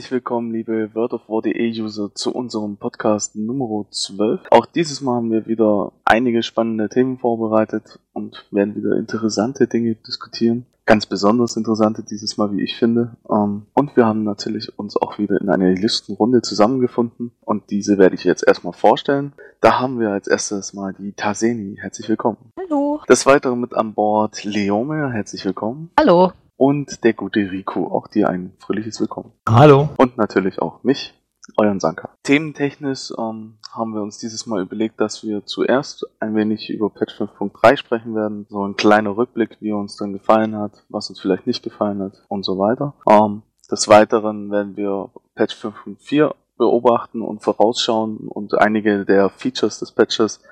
Herzlich willkommen, liebe WordOfWar.de-User, zu unserem Podcast Nummer 12. Auch dieses Mal haben wir wieder einige spannende Themen vorbereitet und werden wieder interessante Dinge diskutieren. Ganz besonders interessante dieses Mal, wie ich finde. Ähm, und wir haben natürlich uns auch wieder in einer Listenrunde zusammengefunden und diese werde ich jetzt erstmal vorstellen. Da haben wir als erstes mal die Taseni. Herzlich willkommen. Hallo. Des Weiteren mit an Bord Leome. Herzlich willkommen. Hallo. Und der gute Rico. Auch dir ein fröhliches Willkommen. Hallo. Und natürlich auch mich, euren Sanka. Thementechnisch ähm, haben wir uns dieses Mal überlegt, dass wir zuerst ein wenig über Patch 5.3 sprechen werden. So ein kleiner Rückblick, wie uns dann gefallen hat, was uns vielleicht nicht gefallen hat und so weiter. Ähm, des Weiteren werden wir Patch 5.4 beobachten und vorausschauen und einige der Features des Patches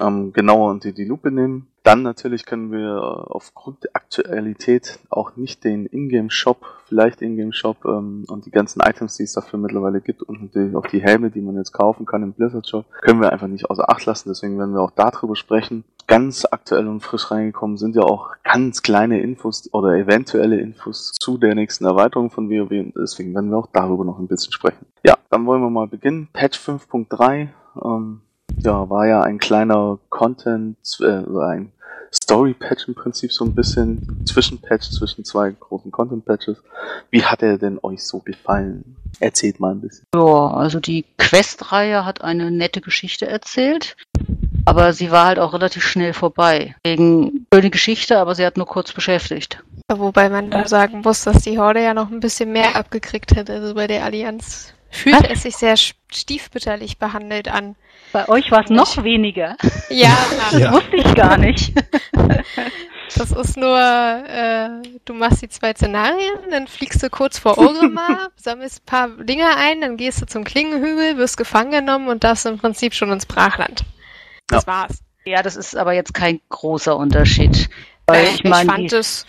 ähm, genauer unter die Lupe nehmen. Dann natürlich können wir äh, aufgrund der Aktualität auch nicht den Ingame-Shop, vielleicht Ingame-Shop ähm, und die ganzen Items, die es dafür mittlerweile gibt und natürlich auch die Helme, die man jetzt kaufen kann im Blizzard-Shop, können wir einfach nicht außer Acht lassen. Deswegen werden wir auch darüber sprechen. Ganz aktuell und frisch reingekommen sind ja auch ganz kleine Infos oder eventuelle Infos zu der nächsten Erweiterung von WoW und deswegen werden wir auch darüber noch ein bisschen sprechen. Ja, dann wollen wir mal beginnen. Patch 5.3. Ähm, ja, war ja ein kleiner Content, äh, ein Story-Patch im Prinzip so ein bisschen, Zwischenpatch zwischen zwei großen Content-Patches. Wie hat er denn euch so gefallen? Erzählt mal ein bisschen. Ja, also die Quest-Reihe hat eine nette Geschichte erzählt, aber sie war halt auch relativ schnell vorbei. Wegen schöne Geschichte, aber sie hat nur kurz beschäftigt. Wobei man da sagen muss, dass die Horde ja noch ein bisschen mehr abgekriegt hat. Also bei der Allianz fühlte Was? es sich sehr stiefbütterlich behandelt an. Bei euch war es noch weniger. Ja, Das Ja. wusste ich gar nicht. das ist nur, äh, du machst die zwei Szenarien, dann fliegst du kurz vor Orgrimmar, sammelst ein paar Dinge ein, dann gehst du zum Klingenhügel, wirst gefangen genommen und darfst im Prinzip schon ins Brachland. Das war's. Ja, das ist aber jetzt kein großer Unterschied. Weil Äh, ich meine, fand die- es,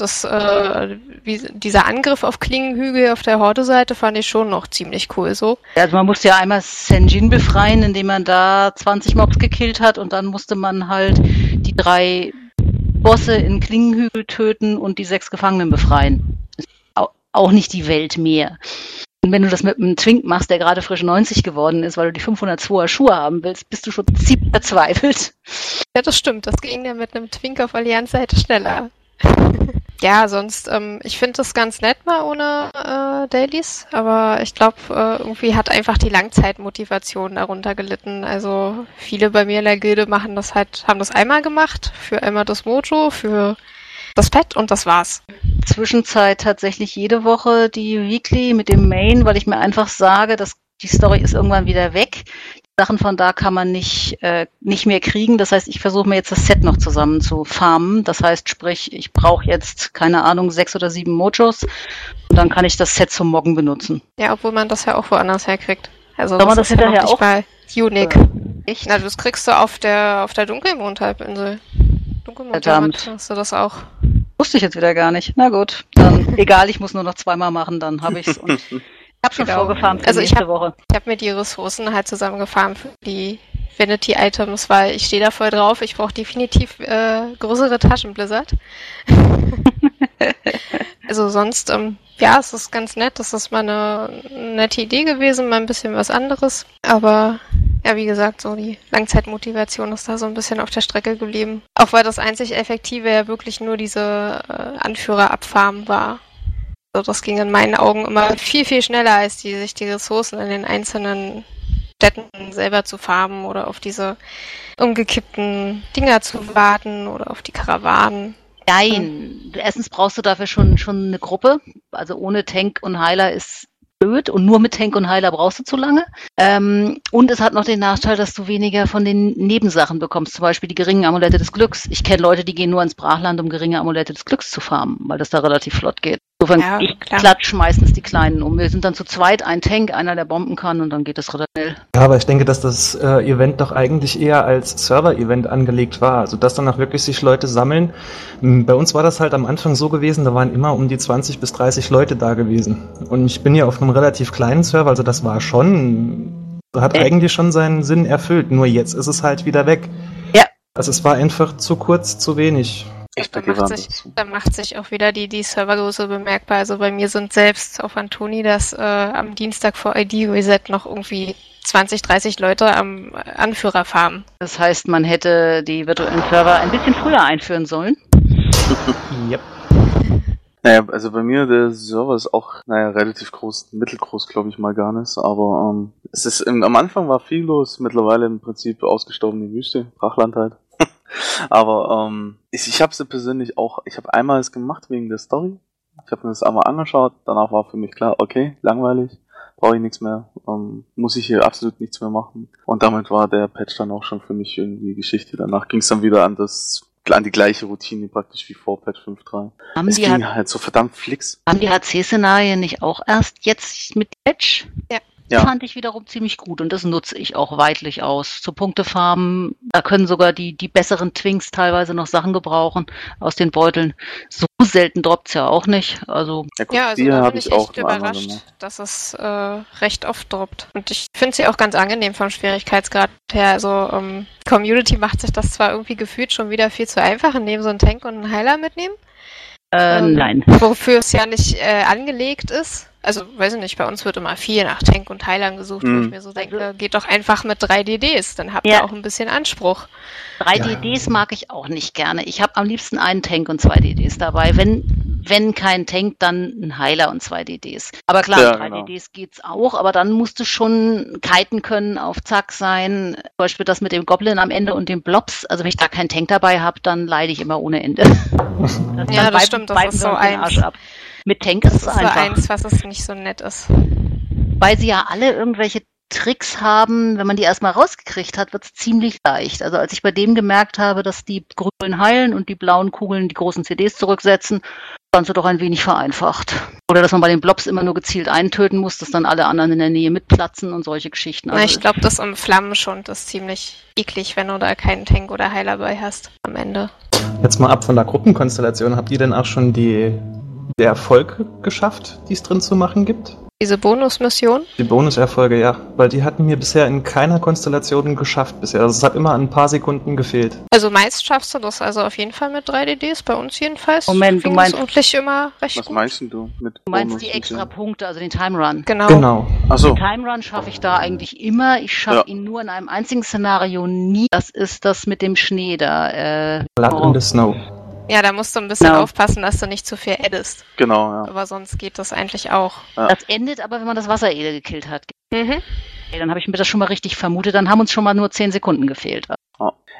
das, äh, wie, dieser Angriff auf Klingenhügel auf der Horde-Seite fand ich schon noch ziemlich cool so. Also man musste ja einmal Senjin befreien, indem man da 20 Mobs gekillt hat und dann musste man halt die drei Bosse in Klingenhügel töten und die sechs Gefangenen befreien. Auch nicht die Welt mehr. Und wenn du das mit einem Twink machst, der gerade frisch 90 geworden ist, weil du die 502er Schuhe haben willst, bist du schon ziemlich verzweifelt. Ja, das stimmt. Das ging ja mit einem Twink auf Allianz-Seite schneller. ja, sonst, ähm, ich finde das ganz nett mal ohne äh, Dailies, aber ich glaube, äh, irgendwie hat einfach die Langzeitmotivation darunter gelitten. Also viele bei mir in der Gilde machen das halt, haben das einmal gemacht, für einmal das Mojo, für das Pet und das war's. Zwischenzeit tatsächlich jede Woche die Weekly mit dem Main, weil ich mir einfach sage, dass die Story ist irgendwann wieder weg. Sachen von da kann man nicht, äh, nicht mehr kriegen. Das heißt, ich versuche mir jetzt das Set noch zusammen zu farmen. Das heißt, sprich, ich brauche jetzt, keine Ahnung, sechs oder sieben Mojos und dann kann ich das Set zum Moggen benutzen. Ja, obwohl man das ja auch woanders herkriegt. Also Soll man das ja hinterher nicht auch- mal unique. Echt? Na, das kriegst du auf der auf der Dunkelmondhalbinsel. Dunkelmondhalbinsel hast du das auch. Wusste ich jetzt wieder gar nicht. Na gut, dann egal, ich muss nur noch zweimal machen, dann habe ich's. Ich habe schon Genau. vorgefarmt Also ich nächste hab- habe mir die Ressourcen halt zusammengefarmt für die Vanity-Items, weil ich stehe da voll drauf. Ich brauche definitiv äh, größere Taschen, Blizzard. also sonst, ähm, ja, es ist ganz nett. Das ist mal eine nette Idee gewesen, mal ein bisschen was anderes. Aber ja, wie gesagt, so die Langzeitmotivation ist da so ein bisschen auf der Strecke geblieben. Auch weil das einzig Effektive ja wirklich nur diese äh, Anführer abfarmen war. Also das ging in meinen Augen immer viel, viel schneller, als die sich die Ressourcen in den einzelnen Städten selber zu farmen oder auf diese umgekippten Dinger zu warten oder auf die Karawanen. Nein, erstens brauchst du dafür schon, schon eine Gruppe. Also ohne Tank und Heiler ist blöd und nur mit Tank und Heiler brauchst du zu lange. Ähm, und es hat noch den Nachteil, dass du weniger von den Nebensachen bekommst, zum Beispiel die geringen Amulette des Glücks. Ich kenne Leute, die gehen nur ins Brachland, um geringe Amulette des Glücks zu farmen, weil das da relativ flott geht. Insofern, Ja, ich klar. klatsch meistens die Kleinen um. Wir sind dann zu zweit, ein Tank, einer, der bomben kann und dann geht das relativ schnell. Ja, aber ich denke, dass das äh, Event doch eigentlich eher als Server-Event angelegt war. Also, dass dann auch wirklich sich Leute sammeln. M, Bei uns war das halt am Anfang so gewesen, da waren immer um die 20 bis 30 Leute da gewesen. Und ich bin ja auf einem relativ kleinen Server, also das war schon, hat Äh. eigentlich schon seinen Sinn erfüllt. Nur jetzt ist es halt wieder weg. Ja. Also, es war einfach zu kurz, zu wenig. Echter dann, macht sich, dann macht sich auch wieder die, die Servergröße bemerkbar. Also bei mir sind selbst auf Antoni das äh, am Dienstag vor ID-Reset noch irgendwie 20, 30 Leute am Anführerfarm. Das heißt, man hätte die virtuellen Server ein bisschen früher einführen sollen. Yep. Naja, also bei mir, der Server ist auch, naja, relativ groß, mittelgroß, glaube ich mal gar nicht, aber ähm, es ist, im, am Anfang war viel los, mittlerweile im Prinzip ausgestorbene Wüste, Brachland halt. Aber ähm, ich, ich habe sie persönlich auch, ich habe einmal es gemacht wegen der Story, ich habe mir das einmal angeschaut, danach war für mich klar, okay, langweilig, brauche ich nichts mehr, ähm, muss ich hier absolut nichts mehr machen. Und damit war der Patch dann auch schon für mich irgendwie Geschichte. Danach ging es dann wieder an das an die gleiche Routine praktisch wie vor Patch 5.3. Haben Es die, ging H- halt so verdammt flix. haben die HC-Szenarien nicht auch erst jetzt mit Patch? Ja. Ja. Fand ich wiederum ziemlich gut und das nutze ich auch weitlich aus. Zu Punktefarmen, da können sogar die, die besseren Twinks teilweise noch Sachen gebrauchen aus den Beuteln. So selten droppt's ja auch nicht. Also Ja, gut, Ja, also da bin ich echt überrascht, dass es äh, recht oft droppt. Und ich finde sie auch ganz angenehm vom Schwierigkeitsgrad her. Also ähm, Community macht sich das zwar irgendwie gefühlt schon wieder viel zu einfach, indem so einen Tank und einen Heiler mitnehmen, äh, Ähm, nein. wofür es ja nicht äh, angelegt ist. Also, weiß ich nicht, bei uns wird immer viel nach Tank und Heilern gesucht, wo Mhm. ich mir so denke, geht doch einfach mit drei DDs, dann habt Ja. ihr auch ein bisschen Anspruch. Drei Ja. DDs mag ich auch nicht gerne. Ich habe am liebsten einen Tank und zwei DDs dabei. Wenn, wenn kein Tank, dann ein Heiler und zwei DDs. Aber klar, Ja, mit drei genau. DDs geht's auch, aber dann musst du schon kiten können, auf Zack sein. Zum Beispiel das mit dem Goblin am Ende und den Blobs. Also wenn ich da keinen Tank dabei habe, dann leide ich immer ohne Ende. Das, Ja, das stimmt, das ist so eins. Arsch ab. Mit Tank ist Das es ist so einfach. eins, was es nicht so nett ist. Weil sie ja alle irgendwelche Tricks haben, wenn man die erstmal rausgekriegt hat, wird's ziemlich leicht. Also als ich bei dem gemerkt habe, dass die grünen heilen und die blauen Kugeln die großen CDs zurücksetzen, waren sie doch ein wenig vereinfacht. Oder dass man bei den Blobs immer nur gezielt eintöten muss, dass dann alle anderen in der Nähe mitplatzen und solche Geschichten. Na, Also ich glaube, das im Flammenschund ist ziemlich eklig, wenn du da keinen Tank oder Heiler bei hast am Ende. Jetzt mal ab von der Gruppenkonstellation. Habt ihr denn auch schon die, die Erfolge geschafft, die es drin zu machen gibt? Diese Bonusmission, Die Bonuserfolge, ja. Weil die hatten mir bisher in keiner Konstellation geschafft bisher. Also es hat immer an ein paar Sekunden gefehlt. also meist schaffst du das also auf jeden Fall mit 3 DDs, bei uns jedenfalls. Moment, du meinst- eigentlich immer recht Was gut. meinst denn du mit du meinst Bonus die extra? Punkte, also den Time Run. Genau. Genau. Achso, Time Run schaffe ich da eigentlich immer. Ich schaffe Ja. ihn nur in einem einzigen Szenario nie. Das ist das mit dem Schnee da. Äh, Blood oh. in the Snow. Ja, da musst du ein bisschen Genau. aufpassen, dass du nicht zu viel addest. genau, ja. Aber sonst geht das eigentlich auch. Das endet aber, wenn man das Wasserede gekillt hat. Mhm. Okay, dann habe ich mir das schon mal richtig vermutet. Dann haben uns schon mal nur 10 Sekunden gefehlt.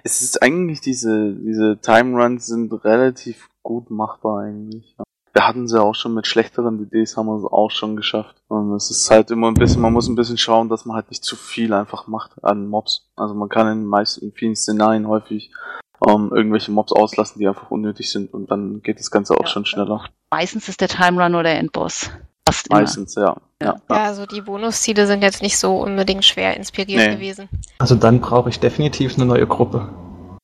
Es ist eigentlich diese, diese Time Runs sind relativ gut machbar eigentlich. Ja. Wir hatten sie auch schon mit schlechteren DDs, haben wir es auch schon geschafft. Und es ist halt immer ein bisschen, man muss ein bisschen schauen, dass man halt nicht zu viel einfach macht an Mobs. Also man kann in meisten, in vielen Szenarien häufig ähm, irgendwelche Mobs auslassen, die einfach unnötig sind und dann geht das Ganze auch Ja, schon schneller. Meistens ist der Time Run oder der Endboss. Fast immer. Meistens, ja. ja. Ja, also die Bonusziele sind jetzt nicht so unbedingt schwer inspiriert Nee. gewesen. Also dann brauche ich definitiv eine neue Gruppe.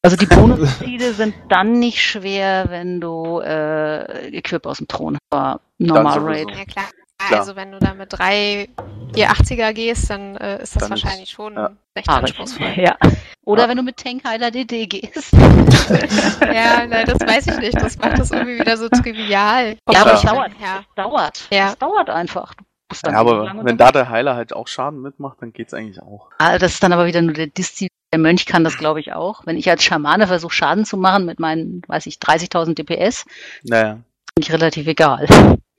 Also die Bonusziele sind dann nicht schwer, wenn du äh, Equip aus dem Thron hast. Aber Normal. Raid. Ja klar. Klar. Also wenn du da mit drei 480er gehst, dann äh, ist das Dann ist- wahrscheinlich schon ja. recht Haarig. anspruchsvoll. Ja. Oder Ja. wenn du mit Tankheiler DD gehst. Ja, nein, das weiß ich nicht. Das macht das irgendwie wieder so trivial. Ja, aber Ja. es dauert. Ja. Es dauert. Ja. Es dauert einfach. Ja, aber wenn da der Heiler halt auch Schaden mitmacht, dann geht's eigentlich auch. Ah, das ist dann aber wieder nur der Diszi. Der Mönch kann das, glaube ich, auch. Wenn ich als Schamane versuche, Schaden zu machen mit meinen, weiß ich, 30.000 DPS, Naja. bin ich relativ egal.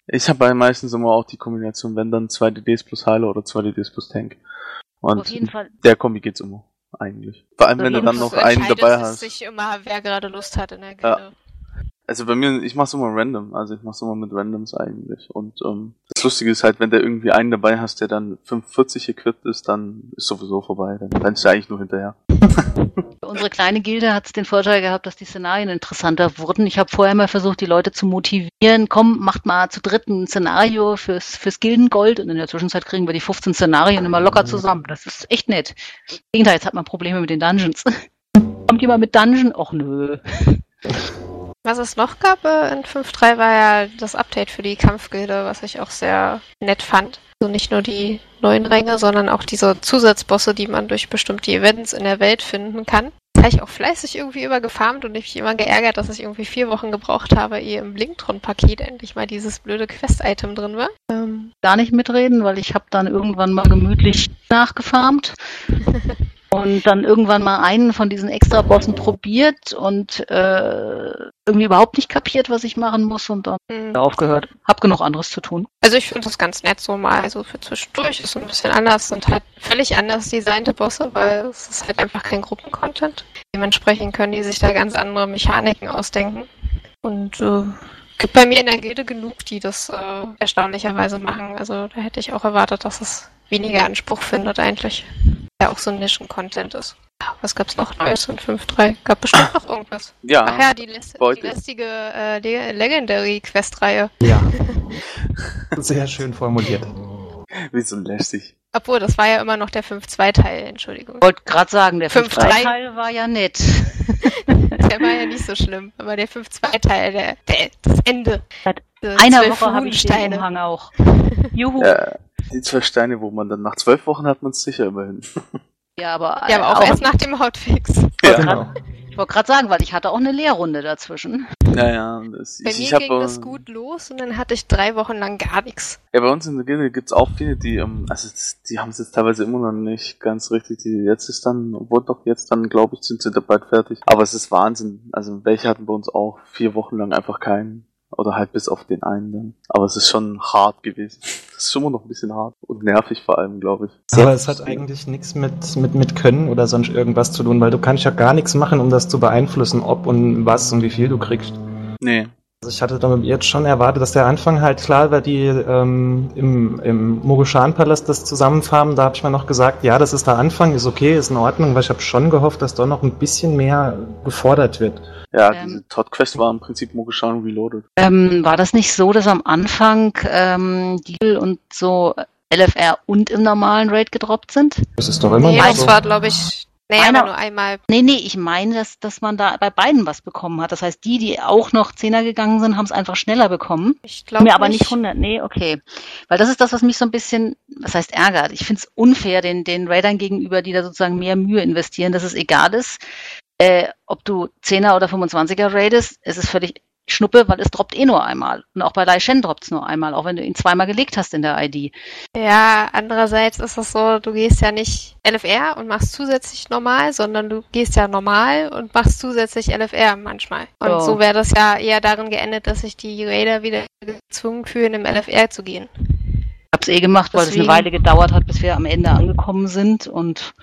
Ich habe meistens immer auch die Kombination, wenn dann zwei DDs plus Heiler oder zwei DDs plus Tank. Und Auf jeden Fall. der Kombi geht's immer, eigentlich. Vor allem, Auf wenn du dann noch einen dabei es hast. sich immer, wer gerade Lust hat in der Gilde. Also bei mir, ich mach's immer random, also ich mach's immer mit Randoms eigentlich. Und ähm, das Lustige ist halt, wenn du irgendwie einen dabei hast, der dann 45 equipped ist, dann ist sowieso vorbei. Dann rennst du eigentlich nur hinterher. Unsere kleine Gilde hat es den Vorteil gehabt, dass die Szenarien interessanter wurden. Ich habe vorher mal versucht, die Leute zu motivieren, komm, macht mal zu dritt ein Szenario fürs, fürs Gildengold und in der Zwischenzeit kriegen wir die 15 Szenarien immer locker zusammen. Das ist echt nett. Im Gegenteil, jetzt hat man Probleme mit den Dungeons. Kommt jemand mit Dungeon? Och nö. Was es noch gab äh, in 5.3 war ja das Update für die Kampfgilde, was ich auch sehr nett fand. Also nicht nur die neuen Ränge, sondern auch diese Zusatzbosse, die man durch bestimmte Events in der Welt finden kann. habe ich auch fleißig irgendwie immer gefarmt und ich mich immer geärgert, dass ich irgendwie vier Wochen gebraucht habe, ehe im Blinktron-Paket endlich mal dieses blöde Quest-Item drin war. Ähm. Gar nicht mitreden, weil ich habe dann irgendwann mal gemütlich nachgefarmt. und dann irgendwann mal einen von diesen Extra-Bossen probiert und äh, irgendwie überhaupt nicht kapiert, was ich machen muss und dann mhm. aufgehört. Hab genug anderes zu tun. Also ich finde das ganz nett so mal, also für zwischendurch ist ein bisschen anders, sind halt völlig anders designte Bosse, weil es ist halt einfach kein Gruppencontent. Dementsprechend können die sich da ganz andere Mechaniken ausdenken und äh, gibt bei mir in der Gilde genug, die das äh, erstaunlicherweise machen. Also da hätte ich auch erwartet, dass es weniger Anspruch findet eigentlich. Ja, auch so Nischen-Content ist. Was gab's noch Neues in 5.3? Gab bestimmt noch irgendwas. Ja. Ach ja, die, läst die lästige äh, Legendary Quest-Reihe. Ja. Sehr schön formuliert. Wie so lästig. Obwohl, das war ja immer noch der 5-2-Teil, Entschuldigung. Ich wollte gerade sagen, der 5-3-Teil war ja nett. der war ja nicht so schlimm, aber der 5-2-Teil, der, der, das Ende. Seit einer Woche habe ich den Umhang auch. Juhu. Ja, die zwei Steine, wo man dann nach zwölf Wochen hat man es sicher immerhin. Ja, aber, ja, aber auch, auch erst nach dem Hotfix. Ja, genau. Ich wollte gerade sagen, weil ich hatte auch eine Lehrrunde dazwischen. Ja, ja. Das, bei ich, mir ich ging hab, das gut los und dann hatte ich drei Wochen lang gar nichts. Ja, bei uns in der Gilde gibt es auch viele, die, ähm, also die haben es jetzt teilweise immer noch nicht ganz richtig. Die jetzt ist dann, obwohl doch jetzt dann, glaube ich, sind sie dabei fertig. Aber es ist Wahnsinn. Also welche hatten bei uns auch vier Wochen lang einfach keinen oder halt bis auf den einen dann. Aber es ist schon hart gewesen. Es ist immer noch ein bisschen hart und nervig vor allem, glaube ich. Aber es hat eigentlich nichts mit, mit, mit Können oder sonst irgendwas zu tun, weil du kannst ja gar nichts machen, um das zu beeinflussen, ob und was und wie viel du kriegst. Nee. Also ich hatte damit jetzt schon erwartet, dass der Anfang halt klar war, die ähm, im, im Mogushan-Palast das zusammenfarmen. Da habe ich mir noch gesagt, ja, das ist der Anfang, ist okay, ist in Ordnung, weil ich habe schon gehofft, dass da noch ein bisschen mehr gefordert wird. Ja, ähm, diese Todd Quest war im Prinzip Mogushan Reloaded. Ähm, war das nicht so, dass am Anfang ähm, Deal und so LFR und im normalen Raid gedroppt sind? Das ist doch immer nee, so. war, glaube ich, Nee, Einer, aber nur einmal. Nee, nee, ich meine, dass, dass man da bei beiden was bekommen hat. Das heißt, die, die auch noch Zehner gegangen sind, haben es einfach schneller bekommen. Ich glaube Mir aber nicht 100. Nee, okay. Weil das ist das, was mich so ein bisschen, was heißt ärgert. Ich finde es unfair den, den Raidern gegenüber, die da sozusagen mehr Mühe investieren, dass es egal ist, äh, ob du 10er oder 25er raidest. Es ist völlig Schnuppe, weil es droppt eh nur einmal. Und auch bei Lai Shen droppt es nur einmal, auch wenn du ihn zweimal gelegt hast in der ID. Ja, andererseits ist es so, du gehst ja nicht LFR und machst zusätzlich normal, sondern du gehst ja normal und machst zusätzlich LFR manchmal. Und oh. so wäre das ja eher darin geendet, dass sich die Raider wieder gezwungen fühlen, im LFR zu gehen. Ich hab's eh gemacht, weil Deswegen. es eine Weile gedauert hat, bis wir am Ende angekommen sind und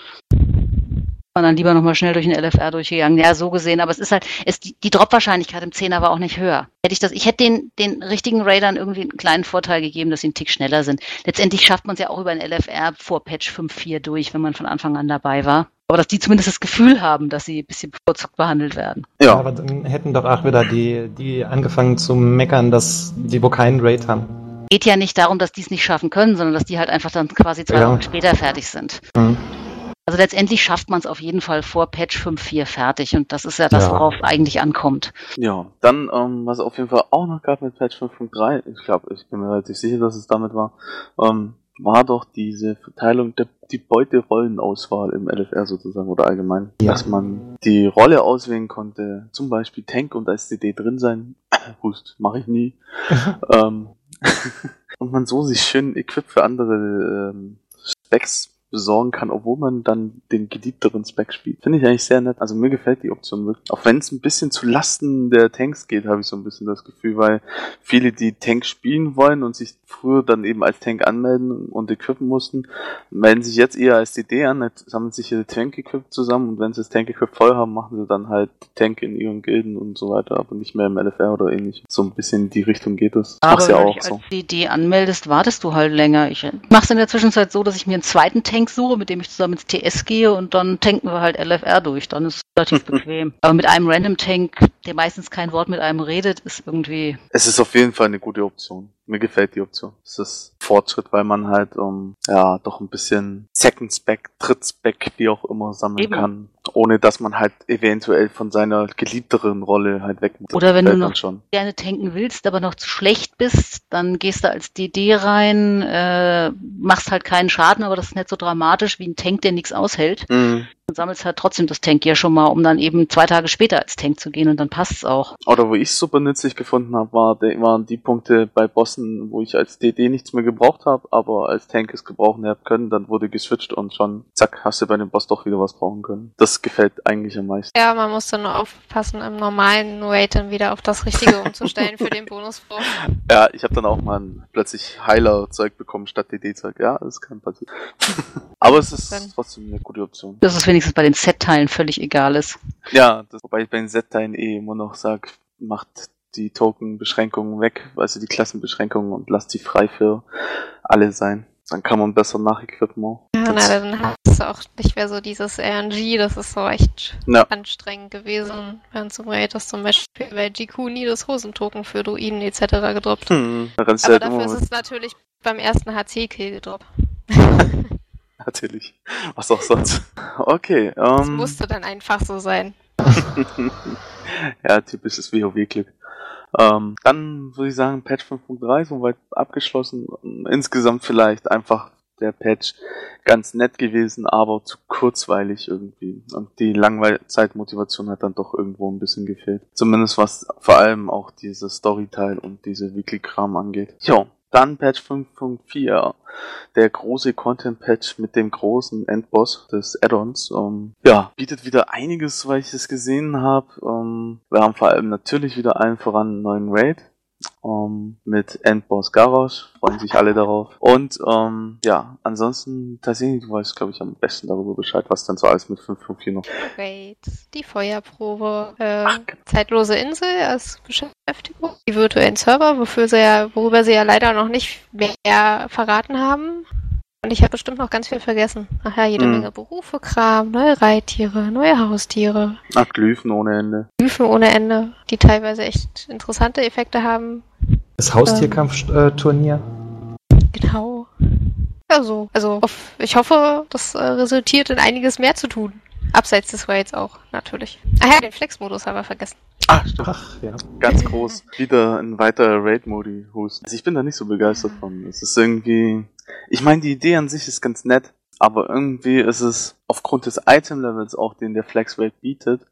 man dann lieber nochmal schnell durch den LFR durchgegangen. Ja, so gesehen, aber es ist halt, es, die, die Drop-Wahrscheinlichkeit im Zehner war auch nicht höher. Hätte ich das, ich hätte den, den richtigen Raidern irgendwie einen kleinen Vorteil gegeben, dass sie einen Tick schneller sind. Letztendlich schafft man es ja auch über ein LFR vor Patch 5.4 durch, wenn man von Anfang an dabei war. Aber dass die zumindest das Gefühl haben, dass sie ein bisschen bevorzugt behandelt werden. Ja, aber dann hätten doch auch wieder die, die angefangen zu meckern, dass die wo keinen Raid haben geht ja nicht darum, dass die es nicht schaffen können, sondern dass die halt einfach dann quasi zwei ja. Wochen später fertig sind. Mhm. Also letztendlich schafft man es auf jeden Fall vor Patch 5.4 fertig und das ist ja das, ja. worauf eigentlich ankommt. Ja, dann, ähm, was auf jeden Fall auch noch gab mit Patch 5.3, ich glaube, ich bin mir relativ sicher, dass es damit war, ähm, war doch diese Verteilung der die Beuterollenauswahl im LFR sozusagen oder allgemein, ja. dass man die Rolle auswählen konnte, zum Beispiel Tank und STD drin sein, Hust, mache ich nie, ähm, und man so sich schön Equip für andere ähm, Specs besorgen kann, obwohl man dann den geliebteren Spec spielt. Finde ich eigentlich sehr nett. Also mir gefällt die Option wirklich. Auch wenn es ein bisschen zu Lasten der Tanks geht, habe ich so ein bisschen das Gefühl, weil viele, die Tank spielen wollen und sich früher dann eben als Tank anmelden und equippen mussten, melden sich jetzt eher als DD an, sammeln sich ihre Tank-Equip zusammen und wenn sie das Tank-Equip voll haben, machen sie dann halt Tank in ihren Gilden und so weiter, aber nicht mehr im LFR oder ähnlich. So ein bisschen in die Richtung geht es. Aber ja wenn du dich so. als DD anmeldest, wartest du halt länger. Ich mach's in der Zwischenzeit so, dass ich mir einen zweiten Tank suche, mit dem ich zusammen ins TS gehe und dann tanken wir halt LFR durch. Dann ist es relativ bequem. Aber mit einem Random Tank, der meistens kein Wort mit einem redet, ist irgendwie. Es ist auf jeden Fall eine gute Option. Mir gefällt die Option. Es ist Fortschritt, weil man halt um, ja doch ein bisschen Second Spec, Dritt Spec, wie auch immer sammeln Eben. kann, ohne dass man halt eventuell von seiner geliebteren Rolle halt weg muss. Oder wenn du noch schon. gerne tanken willst, aber noch zu schlecht bist, dann gehst du als DD rein, äh, machst halt keinen Schaden, aber das ist nicht so dramatisch wie ein Tank, der nichts aushält. Mhm. Dann sammelst halt trotzdem das Tankgear schon mal, um dann eben zwei Tage später als Tank zu gehen und dann passt's auch. Oder wo ich es super nützlich gefunden habe, war, waren die Punkte bei Bossen, wo ich als DD nichts mehr gebraucht habe, aber als Tank es gebrauchen habe können, dann wurde geswitcht und schon zack, hast du bei dem Boss doch wieder was brauchen können. Das gefällt eigentlich am meisten. Ja, man musste nur aufpassen, im normalen Raid dann wieder auf das Richtige umzustellen für den Bonuswurf. Ja, ich habe dann auch mal ein, plötzlich Heiler-Zeug bekommen statt DD-Zeug. Ja, das kann passieren. aber es ist dann. trotzdem eine gute Option. Das ist wenigstens bei den Set-Teilen völlig egal ist. Ja, das, wobei ich bei den Set-Teilen eh immer noch sage, macht die Token-Beschränkungen weg, also die Klassenbeschränkungen und lasst sie frei für alle sein. Dann kann man besser nachequippen auch. Ja, na, dann hast du auch nicht mehr so dieses RNG, das ist so echt ja. anstrengend gewesen, während zum Raid das zum Beispiel bei GQ nie das Hosentoken für Druiden etc. gedroppt. Hm, Aber halt dafür ist es natürlich beim ersten HC-Kill gedroppt. Natürlich. Was auch sonst. Okay. Ähm, das musste dann einfach so sein. ja, typisches WoW-Glück. Ähm, dann würde ich sagen, Patch 5.3 soweit abgeschlossen. Insgesamt vielleicht einfach der Patch ganz nett gewesen, aber zu kurzweilig irgendwie. Und die Langzeitmotivation hat dann doch irgendwo ein bisschen gefehlt. Zumindest was vor allem auch diese Storyteil und diese Weekly-Kram angeht. Ja, dann Patch 5.4, der große Content-Patch mit dem großen Endboss des Add-ons. Ähm, ja, bietet wieder einiges, weil ich es gesehen habe. Ähm, wir haben vor allem natürlich wieder allen voran einen neuen Raid ähm, mit Endboss Garrosh. Freuen sich alle darauf. Und ähm, ja, ansonsten, tatsächlich, du weißt, glaube ich, am besten darüber Bescheid, was dann so alles mit 5.4 noch. Great. Die Feuerprobe, äh, Ach, genau. zeitlose Insel als Beschäftigung, die virtuellen Server, wofür sie ja, worüber sie ja leider noch nicht mehr verraten haben. Und ich habe bestimmt noch ganz viel vergessen. Ach ja, jede hm. Menge Berufe, Kram, neue Reittiere, neue Haustiere. Ach, Glyphen ohne Ende. Glyphen ohne Ende, die teilweise echt interessante Effekte haben. Das Haustierkampfturnier. genau. Ja, so. Also, ich hoffe, das äh, resultiert in einiges mehr zu tun. Abseits des Raids auch, natürlich. Ach ja, den Flex-Modus haben wir vergessen. Ach, stimmt. Ach, ja. Ganz groß. Wieder ein weiterer Raid-Modi-Host. Also ich bin da nicht so begeistert von. Es ist irgendwie, ich meine, die Idee an sich ist ganz nett, aber irgendwie ist es aufgrund des Item-Levels auch, den der Flex Raid bietet,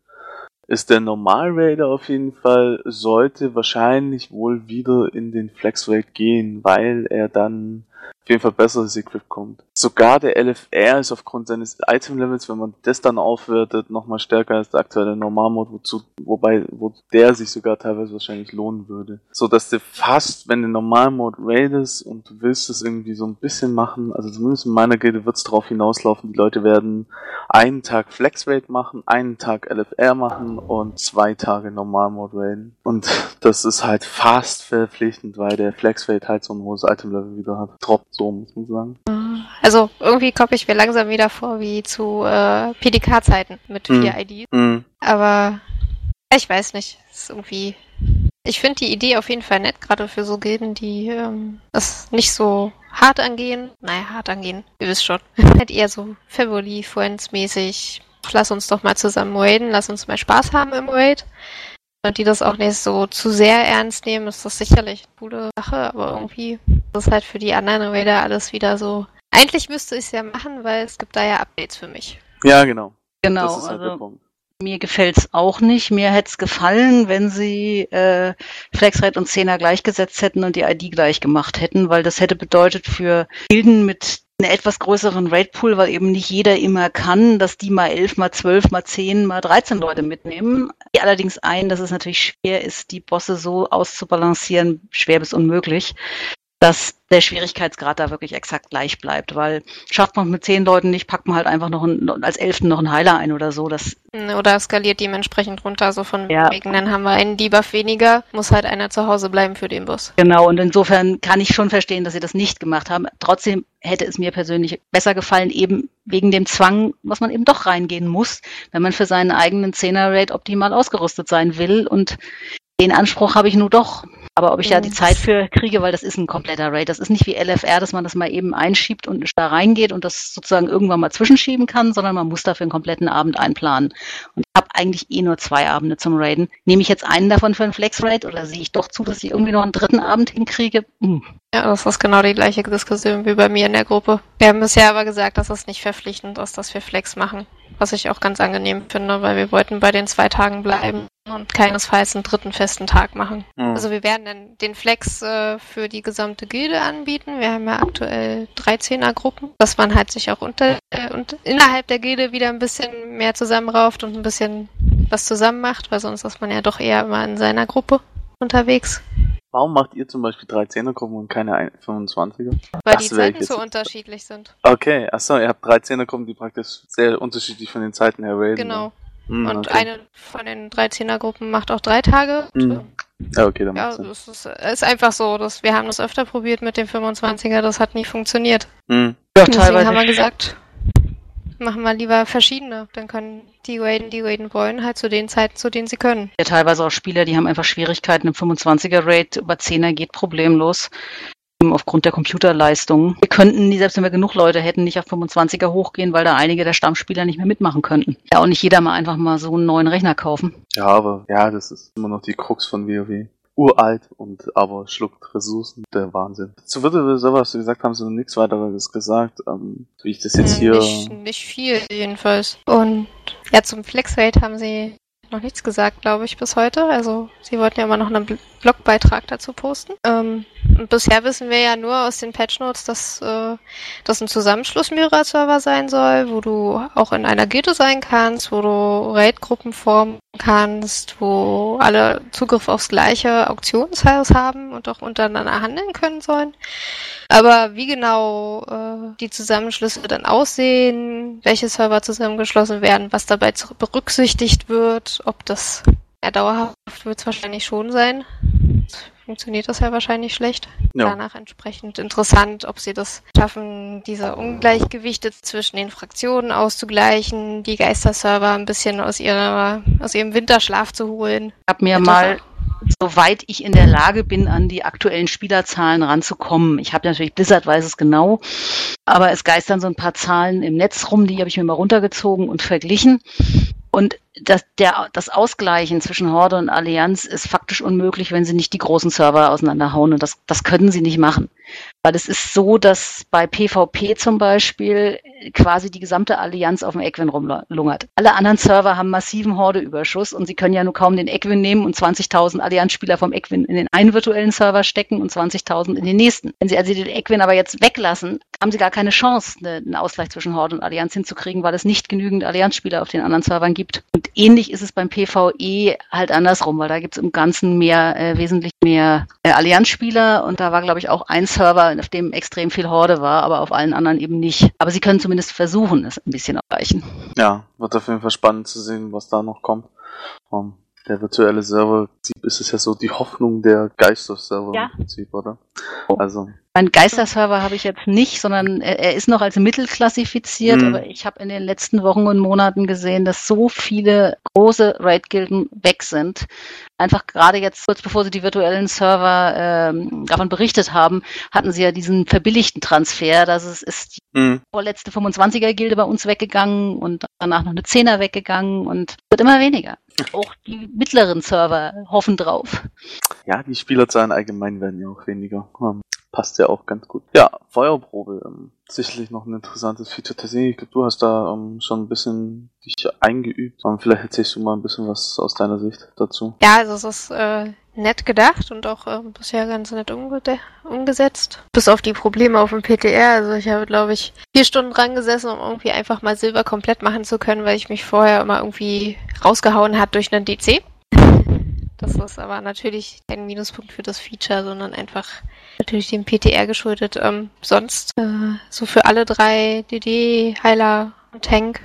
ist der Normal Raider auf jeden Fall, sollte wahrscheinlich wohl wieder in den Flex Raid gehen, weil er dann auf jeden Fall besseres Equip kommt. Sogar der LFR ist aufgrund seines Item-Levels, wenn man das dann aufwertet, nochmal stärker als der aktuelle Normalmod, wozu, wobei, wo der sich sogar teilweise wahrscheinlich lohnen würde. So dass du fast, wenn du Normalmod raidest und du willst es irgendwie so ein bisschen machen, also zumindest in meiner Gilde wird es darauf hinauslaufen, die Leute werden einen Tag Flex Raid machen, einen Tag LFR machen und zwei Tage Normalmod raiden. Und das ist halt fast verpflichtend, weil der Flex Raid halt so ein hohes Item-Level wieder hat. Droppt so, muss man sagen. Also irgendwie komme ich mir langsam wieder vor wie zu äh, PDK-Zeiten mit hm. vier IDs. Mhm. Aber ich weiß nicht. ist irgendwie. Ich finde die Idee auf jeden Fall nett, gerade für so Gilden, die ähm, das nicht so hart angehen. Naja, hart angehen, ihr wisst schon. halt eher so Family Friends mäßig. Lass uns doch mal zusammen raiden, lass uns mal Spaß haben im Raid. Und die das auch nicht so zu sehr ernst nehmen, ist das sicherlich eine coole Sache, aber irgendwie ist halt für die anderen Raider alles wieder so. Eigentlich müsste ich es ja machen, weil es gibt da ja Updates für mich. Ja, genau. Genau, halt also mir gefällt's auch nicht. Mir hätte es gefallen, wenn sie äh, Flexrate und Zehner gleichgesetzt hätten und die ID gleich gemacht hätten, weil das hätte bedeutet für Gilden mit einen etwas größeren Raidpool, weil eben nicht jeder immer kann, dass die mal elf, mal zwölf, mal zehn, mal dreizehn Leute mitnehmen. Die allerdings ein, dass es natürlich schwer ist, die Bosse so auszubalancieren, schwer bis unmöglich, dass der Schwierigkeitsgrad da wirklich exakt gleich bleibt, weil schafft man mit zehn Leuten nicht, packt man halt einfach noch ein, als Elften noch einen Heiler ein oder so. Das oder skaliert dementsprechend runter, so von ja. wegen, dann haben wir einen Debuff weniger, muss halt einer zu Hause bleiben für den Boss. Genau, und insofern kann ich schon verstehen, dass sie das nicht gemacht haben. Trotzdem hätte es mir persönlich besser gefallen, eben wegen dem Zwang, was man eben doch reingehen muss, wenn man für seinen eigenen Zehner-Rate optimal ausgerüstet sein will. Und den Anspruch habe ich nur doch. Aber ob ich da die Zeit für kriege, weil das ist ein kompletter Raid. Das ist nicht wie LFR, dass man das mal eben einschiebt und da reingeht und das sozusagen irgendwann mal zwischenschieben kann, sondern man muss dafür einen kompletten Abend einplanen. Und ich habe eigentlich eh nur zwei Abende zum Raiden. Nehme ich jetzt einen davon für einen Flex-Raid oder sehe ich doch zu, dass ich irgendwie noch einen dritten Abend hinkriege? Hm. Ja, das ist genau die gleiche Diskussion wie bei mir in der Gruppe. Wir haben bisher aber gesagt, dass es nicht verpflichtend ist, dass wir Flex machen. Was ich auch ganz angenehm finde, weil wir wollten bei den zwei Tagen bleiben und keinesfalls einen dritten festen Tag machen. Mhm. Also wir werden dann den Flex äh, für die gesamte Gilde anbieten. Wir haben ja aktuell 13er Gruppen, dass man halt sich auch unter äh, und innerhalb der Gilde wieder ein bisschen mehr zusammenrauft und ein bisschen was zusammen macht, weil sonst ist man ja doch eher immer in seiner Gruppe unterwegs, Warum macht ihr zum Beispiel 13er-Gruppen und keine ein- 25er? weil Das die Zeiten jetzt- so unterschiedlich sind. Okay, achso, ihr habt 13er-Gruppen, die praktisch sehr unterschiedlich von den Zeiten her raiden. Genau. Hm, Und okay. eine von den 13er Gruppen macht auch drei Tage. Mhm. Ja, okay, dann Ja, macht's Sinn. es ist, es ist einfach so, dass wir haben das öfter probiert mit dem 25er, das hat nie funktioniert. Hm. Ja, Deswegen teilweise. haben wir gesagt, machen wir lieber verschiedene. Dann können die raiden, die raiden wollen, halt zu den Zeiten, zu denen sie können. ja teilweise auch Spieler, die haben einfach Schwierigkeiten. Im 25er Raid über 10er geht problemlos. eben Aufgrund der Computerleistung. Wir könnten, nie, selbst wenn wir genug Leute hätten, nicht auf 25er hochgehen, weil da einige der Stammspieler nicht mehr mitmachen könnten. Ja, auch nicht jeder mal einfach mal so einen neuen Rechner kaufen. Ja, aber ja, das ist immer noch die Krux von WoW. Uralt und aber schluckt Ressourcen. Der Wahnsinn. Zu Virtual Server hast du gesagt, haben sie noch nichts weiteres gesagt. Ähm, wie ich das jetzt Hm, hier. Nicht, nicht viel jedenfalls. Und ja, zum Flexrate haben sie noch nichts gesagt, glaube ich, bis heute. Also sie wollten ja immer noch einen Bl- Blogbeitrag dazu posten. Ähm, und bisher wissen wir ja nur aus den Patchnotes, dass äh, das ein Zusammenschluss mehrerer Server sein soll, wo du auch in einer Gilde sein kannst, wo du Raid-Gruppen formen kannst, wo alle Zugriff aufs gleiche Auktionshaus haben und auch untereinander handeln können sollen. Aber wie genau äh, die Zusammenschlüsse dann aussehen, welche Server zusammengeschlossen werden, was dabei berücksichtigt wird, ob das ja, dauerhaft wird es wahrscheinlich schon sein. Funktioniert das ja wahrscheinlich schlecht. Ja. Danach entsprechend interessant, ob sie das schaffen, diese Ungleichgewichte zwischen den Fraktionen auszugleichen, die Geisterserver ein bisschen aus ihrer aus ihrem Winterschlaf zu holen. Ich habe mir mal, soweit ich in der Lage bin, an die aktuellen Spielerzahlen ranzukommen. Ich habe natürlich, Blizzard weiß es genau, aber es geistern so ein paar Zahlen im Netz rum, die habe ich mir mal runtergezogen und verglichen. Und das, der, das Ausgleichen zwischen Horde und Allianz ist faktisch unmöglich, wenn sie nicht die großen Server auseinanderhauen. Und das, das können sie nicht machen. Weil es ist so, dass bei PvP zum Beispiel quasi die gesamte Allianz auf dem Equin rumlungert. Alle anderen Server haben massiven Horde-Überschuss und sie können ja nur kaum den Equin nehmen und 20.000 Allianz-Spieler vom Equin in den einen virtuellen Server stecken und 20.000 in den nächsten. Wenn sie also den Equin aber jetzt weglassen, haben sie gar keine Chance, eine- einen Ausgleich zwischen Horde und Allianz hinzukriegen, weil es nicht genügend Allianz-Spieler auf den anderen Servern gibt. Und ähnlich ist es beim PvE halt andersrum, weil da gibt es im Ganzen mehr, äh, wesentlich mehr äh, Allianz-Spieler und da war, glaube ich, auch ein Server, auf dem extrem viel Horde war, aber auf allen anderen eben nicht. Aber sie können zumindest versuchen, es ein bisschen erreichen. Ja, wird auf jeden Fall spannend zu sehen, was da noch kommt. Um, der virtuelle Server, im Prinzip ist es ja so die Hoffnung der Geisterserver Ja. im Prinzip, oder? Oh. Also, Mein Geisterserver habe ich jetzt nicht, sondern er, er ist noch als Mittel klassifiziert, Mhm. aber ich habe in den letzten Wochen und Monaten gesehen, dass so viele große Raid-Gilden weg sind. Einfach gerade jetzt, kurz bevor sie die virtuellen Server ähm, davon berichtet haben, hatten sie ja diesen verbilligten Transfer, dass es ist die hm, vorletzte 25er-Gilde bei uns weggegangen und danach noch eine 10er weggegangen und wird immer weniger. Auch die mittleren Server hoffen drauf. ja, die Spielerzahlen allgemein werden ja auch weniger. Ähm, passt ja auch ganz gut. Ja, Feuerprobe. Ähm, sicherlich noch ein interessantes Feature tatsächlich. Ich glaube, du hast da ähm, schon ein bisschen dich eingeübt. Ähm, vielleicht erzählst du mal ein bisschen was aus deiner Sicht dazu. Ja, also es ist äh, nett gedacht und auch äh, bisher ganz nett umgede- umgesetzt. Bis auf die Probleme auf dem PTR. Also ich habe, glaube ich, vier Stunden dran gesessen, um irgendwie einfach mal Silber komplett machen zu können, weil ich mich vorher immer irgendwie rausgehauen hat durch einen DC. Das ist aber natürlich kein Minuspunkt für das Feature, sondern einfach natürlich dem PTR geschuldet. Ähm, sonst äh, so für alle drei DD, Heiler und Tank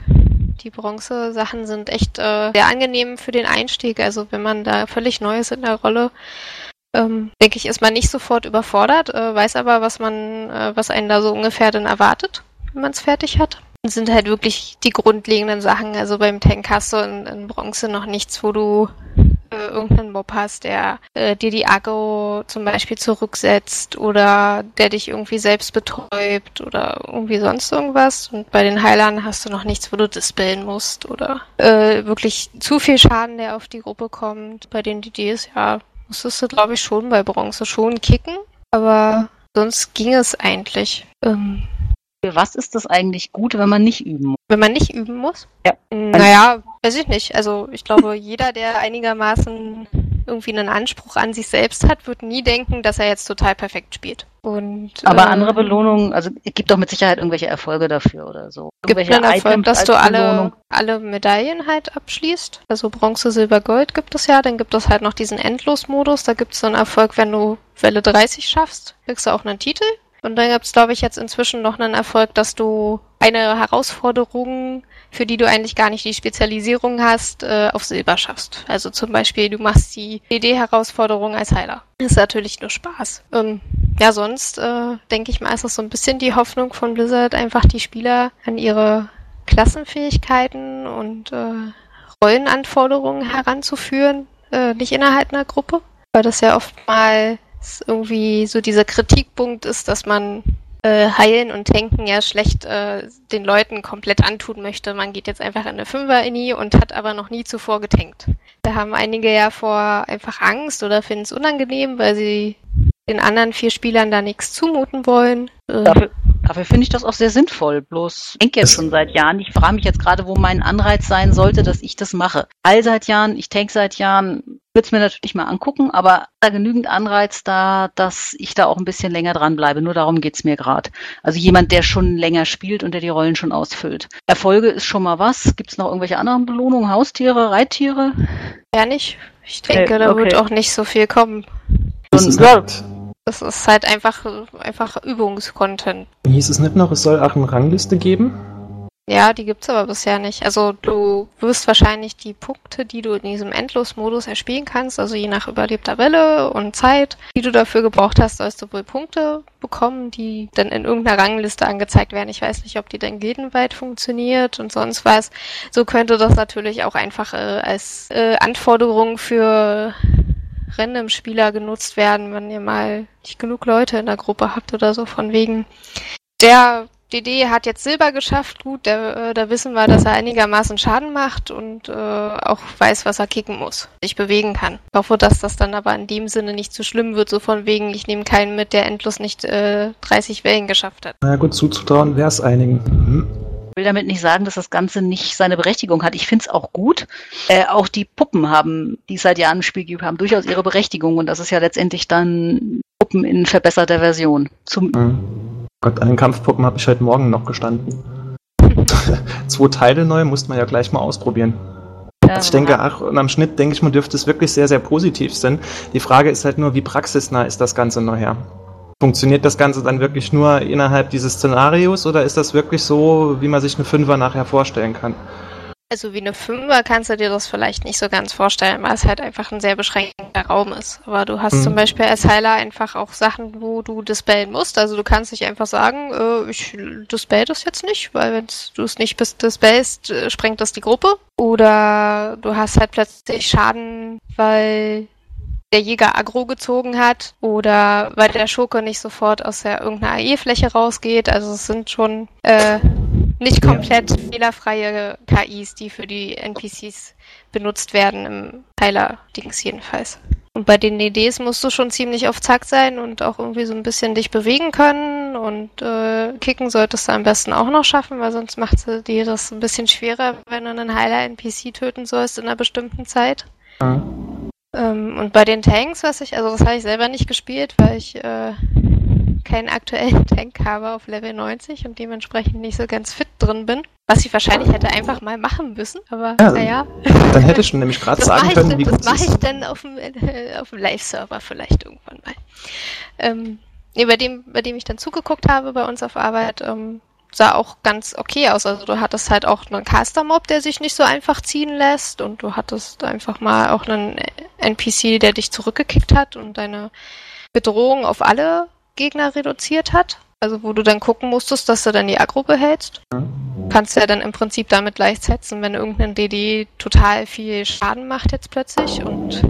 die Bronze-Sachen sind echt äh, sehr angenehm für den Einstieg. Also wenn man da völlig neu ist in der Rolle, ähm, denke ich, ist man nicht sofort überfordert, äh, weiß aber, was man, äh, was einen da so ungefähr dann erwartet, wenn man es fertig hat. Sind halt wirklich die grundlegenden Sachen. Also beim Tank hast du in, in Bronze noch nichts, wo du äh, irgendeinen Mob hast, der äh, dir die Agro zum Beispiel zurücksetzt oder der dich irgendwie selbst betäubt oder irgendwie sonst irgendwas. Und bei den Heilern hast du noch nichts, wo du dispeln musst oder äh, wirklich zu viel Schaden, der auf die Gruppe kommt. Bei den DDs, ja, musstest du, glaube ich, schon bei Bronze schon kicken, aber sonst ging es eigentlich. Ähm, Für was ist das eigentlich gut, wenn man nicht üben muss? Wenn man nicht üben muss? Ja. Naja, weiß ich nicht. Also ich glaube, jeder, der einigermaßen irgendwie einen Anspruch an sich selbst hat, wird nie denken, dass er jetzt total perfekt spielt. Und, Aber äh, andere Belohnungen, also es gibt doch mit Sicherheit irgendwelche Erfolge dafür oder so. gibt einen Erfolg, dass du alle, Belohnung. alle Medaillen halt abschließt. Also Bronze, Silber, Gold gibt es ja. Dann gibt es halt noch diesen Endlosmodus. Da gibt es so einen Erfolg, wenn du Welle 30 schaffst, kriegst du auch einen Titel. Und dann gibt es, glaube ich, jetzt inzwischen noch einen Erfolg, dass du eine Herausforderung, für die du eigentlich gar nicht die Spezialisierung hast, äh, auf Silber schaffst. Also zum Beispiel, du machst die DD-Herausforderung als Heiler. Das ist natürlich nur Spaß. Ähm, ja, sonst äh, denke ich mal, ist das so ein bisschen die Hoffnung von Blizzard, einfach die Spieler an ihre Klassenfähigkeiten und äh, Rollenanforderungen heranzuführen, äh, nicht innerhalb einer Gruppe, weil das ja oftmals irgendwie so dieser Kritikpunkt ist, dass man äh, heilen und tanken ja schlecht äh, den Leuten komplett antun möchte. Man geht jetzt einfach in eine Fünfer-Inni und hat aber noch nie zuvor getankt. Da haben einige ja vor einfach Angst oder finden es unangenehm, weil sie den anderen vier Spielern da nichts zumuten wollen. Äh, Dafür, dafür finde ich das auch sehr sinnvoll. Bloß ich denke jetzt Es- schon seit Jahren. Ich frage mich jetzt gerade, wo mein Anreiz sein sollte, dass ich das mache. All seit Jahren, ich tank seit Jahren, würde es mir natürlich mal angucken, aber da genügend Anreiz da, dass ich da auch ein bisschen länger dranbleibe. Nur darum geht's mir gerade. Also jemand, der schon länger spielt und der die Rollen schon ausfüllt. Erfolge ist schon mal was. Gibt es noch irgendwelche anderen Belohnungen? Haustiere, Reittiere? ja nicht. Ich denke, Okay, da okay. wird auch nicht so viel kommen. Das ist ja. Das ist halt einfach, einfach Übungscontent. hieß es nicht noch, es soll auch eine Rangliste geben? Ja, die gibt's aber bisher nicht. Also du wirst wahrscheinlich die Punkte, die du in diesem Endlosmodus erspielen kannst, also je nach überlebter Welle und Zeit, die du dafür gebraucht hast, sollst du wohl Punkte bekommen, die dann in irgendeiner Rangliste angezeigt werden. Ich weiß nicht, ob die dann gildenweit funktioniert und sonst was. So könnte das natürlich auch einfach äh, als äh, Anforderung für Random-Spieler genutzt werden, wenn ihr mal nicht genug Leute in der Gruppe habt oder so, von wegen der DD hat jetzt Silber geschafft, gut, der, äh, da wissen wir, dass er einigermaßen Schaden macht und äh, auch weiß, was er kicken muss, sich bewegen kann. Ich hoffe, dass das dann aber in dem Sinne nicht zu schlimm wird, so von wegen, ich nehme keinen mit, der endlos nicht äh, 30 Wellen geschafft hat. Na gut, zuzutrauen wäre es einigen. Hm. Ich will damit nicht sagen, dass das Ganze nicht seine Berechtigung hat. Ich finde es auch gut. Äh, auch die Puppen haben, die es seit Jahren im Spiel gibt, haben durchaus ihre Berechtigung. Und das ist ja letztendlich dann Puppen in verbesserter Version. Zum Hm. Gott, an den Kampfpuppen habe ich heute Morgen noch gestanden. Zwei Teile neu, musste man ja gleich mal ausprobieren. Also ich denke, ach, und am Schnitt denke ich, man dürfte es wirklich sehr, sehr positiv sein. Die Frage ist halt nur, wie praxisnah ist das Ganze nachher? Funktioniert das Ganze dann wirklich nur innerhalb dieses Szenarios oder ist das wirklich so, wie man sich eine Fünfer nachher vorstellen kann? Also wie eine Fünfer kannst du dir das vielleicht nicht so ganz vorstellen, weil es halt einfach ein sehr beschränkter Raum ist. Aber du hast Mhm. zum Beispiel als Heiler einfach auch Sachen, wo du dispellen musst. Also du kannst nicht einfach sagen, äh, ich dispel das jetzt nicht, weil wenn du es nicht bis dispellst, äh, sprengt das die Gruppe. Oder du hast halt plötzlich Schaden, weil der Jäger Agro gezogen hat oder weil der Schurke nicht sofort aus der irgendeiner AE-Fläche rausgeht. Also es sind schon äh, nicht komplett fehlerfreie KIs, die für die NPCs benutzt werden, im Heiler-Dings jedenfalls. Und bei den EDs musst du schon ziemlich auf Zack sein und auch irgendwie so ein bisschen dich bewegen können und äh, kicken solltest du am besten auch noch schaffen, weil sonst macht sie dir das ein bisschen schwerer, wenn du einen Heiler-NPC töten sollst in einer bestimmten Zeit. Ja. Ähm, und bei den Tanks, was ich, also das habe ich selber nicht gespielt, weil ich äh, keinen aktuellen Tank habe auf Level 90 und dementsprechend nicht so ganz fit drin bin. Was ich wahrscheinlich hätte einfach mal machen müssen, aber Ja, naja. Dann hätte ich schon nämlich gerade sagen können, dann- wie das gut mache ich dann auf dem, äh, auf dem Live-Server vielleicht irgendwann mal. Ähm, nee, bei dem, bei dem ich dann zugeguckt habe bei uns auf Arbeit, ähm, sah auch ganz okay aus. Also du hattest halt auch einen Caster-Mob, der sich nicht so einfach ziehen lässt und du hattest einfach mal auch einen NPC, der dich zurückgekickt hat und deine Bedrohung auf alle Gegner reduziert hat. Also wo du dann gucken musstest, dass du dann die Aggro behältst. Kannst ja dann im Prinzip damit gleichsetzen, wenn irgendein DD total viel Schaden macht jetzt plötzlich und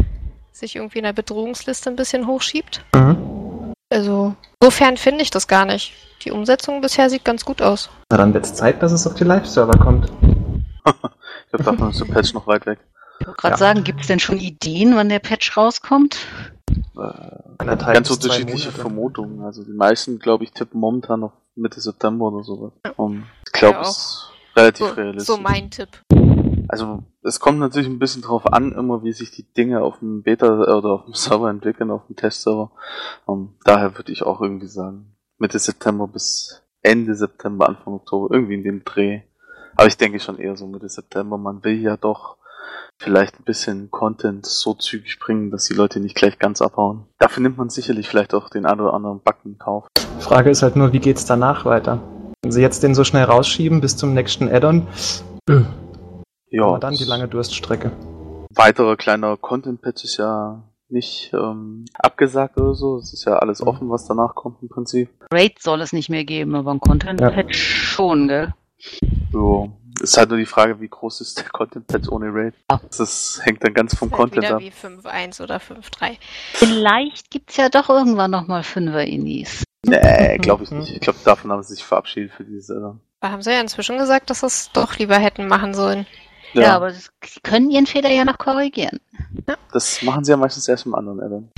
sich irgendwie in der Bedrohungsliste ein bisschen hochschiebt. Mhm. Also insofern finde ich das gar nicht. Die Umsetzung bisher sieht ganz gut aus. Na, dann wird es Zeit, dass es auf die Live-Server kommt. Ich hab gedacht, dann ist der Patch noch weit weg. Ich wollte gerade Ja. sagen, gibt es denn schon Ideen, wann der Patch rauskommt? Äh, ganz unterschiedliche. Vermutungen. Also die meisten, glaube ich, tippen momentan auf Mitte September oder sowas. Um, ich glaube, Ja, es ist relativ So, realistisch. so mein Tipp. Also es kommt natürlich ein bisschen drauf an, immer wie sich die Dinge auf dem Beta oder auf dem Server entwickeln, auf dem Testserver. Um, daher würde ich auch irgendwie sagen, Mitte September bis Ende September, Anfang Oktober, irgendwie in dem Dreh. Aber ich denke schon eher so Mitte September. Man will ja doch vielleicht ein bisschen Content so zügig bringen, dass die Leute nicht gleich ganz abhauen. Dafür nimmt man sicherlich vielleicht auch den einen oder anderen Bug in Kauf. Frage ist halt nur, wie geht's danach weiter? Wenn sie jetzt den so schnell rausschieben bis zum nächsten Add-on, äh, Ja, aber dann die lange Durststrecke. weiterer kleiner Content-Patch ist ja nicht ähm, abgesagt oder so. Es ist ja alles Mhm. offen, was danach kommt im Prinzip. Raid soll es nicht mehr geben, aber ein Content-Patch schon, gell? So. Ist halt nur die Frage, wie groß ist der Content-Patch ohne Raid. Ja. Das hängt dann ganz vom halt Content wieder ab. wie 5.1 oder 5.3. Vielleicht gibt's ja doch irgendwann nochmal Fünfer-Inis. Nee, glaube ich Mhm. nicht. Ich glaube, davon haben sie sich verabschiedet für diese Saison. Da haben sie ja inzwischen gesagt, dass sie es doch lieber hätten machen sollen. Ja, aber das, sie können ihren Fehler ja noch korrigieren. das machen sie ja meistens erst im anderen Addon.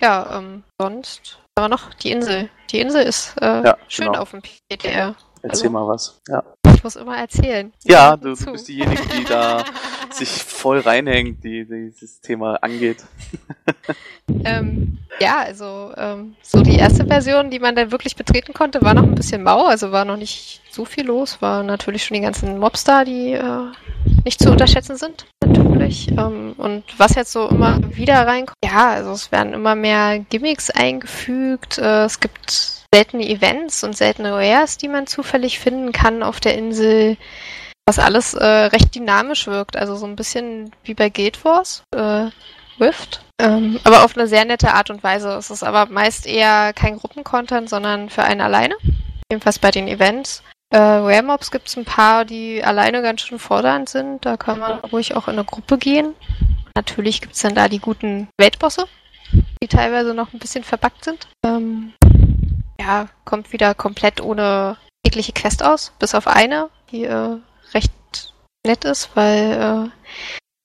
Ja, ähm, sonst aber noch die Insel. Die Insel ist äh, Ja, schön genau. auf dem PTR. Erzähl Also- mal was. Ja, Ich muss immer erzählen. ja du, du bist diejenige, die da sich voll reinhängt, die, die dieses Thema angeht. Ähm, ja, also ähm, so die erste Version, die man dann wirklich betreten konnte, war noch ein bisschen mau, also war noch nicht so viel los, war natürlich schon die ganzen Mobs da, die äh, nicht zu unterschätzen sind, natürlich. Ähm, und was jetzt so immer wieder reinkommt, ja, also es werden immer mehr Gimmicks eingefügt, äh, es gibt seltene Events und seltene Rares, die man zufällig finden kann auf der Insel, was alles äh, recht dynamisch wirkt, also so ein bisschen wie bei Guild Wars. Äh, Rift. Ähm, aber auf eine sehr nette Art und Weise. Es ist aber meist eher kein Gruppencontent, sondern für einen alleine. Jedenfalls bei den Events. Äh, Rare Mobs gibt es ein paar, die alleine ganz schön fordernd sind. Da kann man ruhig auch in eine Gruppe gehen. Natürlich gibt es dann da die guten Weltbosse, die teilweise noch ein bisschen verbuggt sind. Ähm, ja, kommt wieder komplett ohne jegliche Quest aus, bis auf eine, die äh, recht nett ist, weil äh,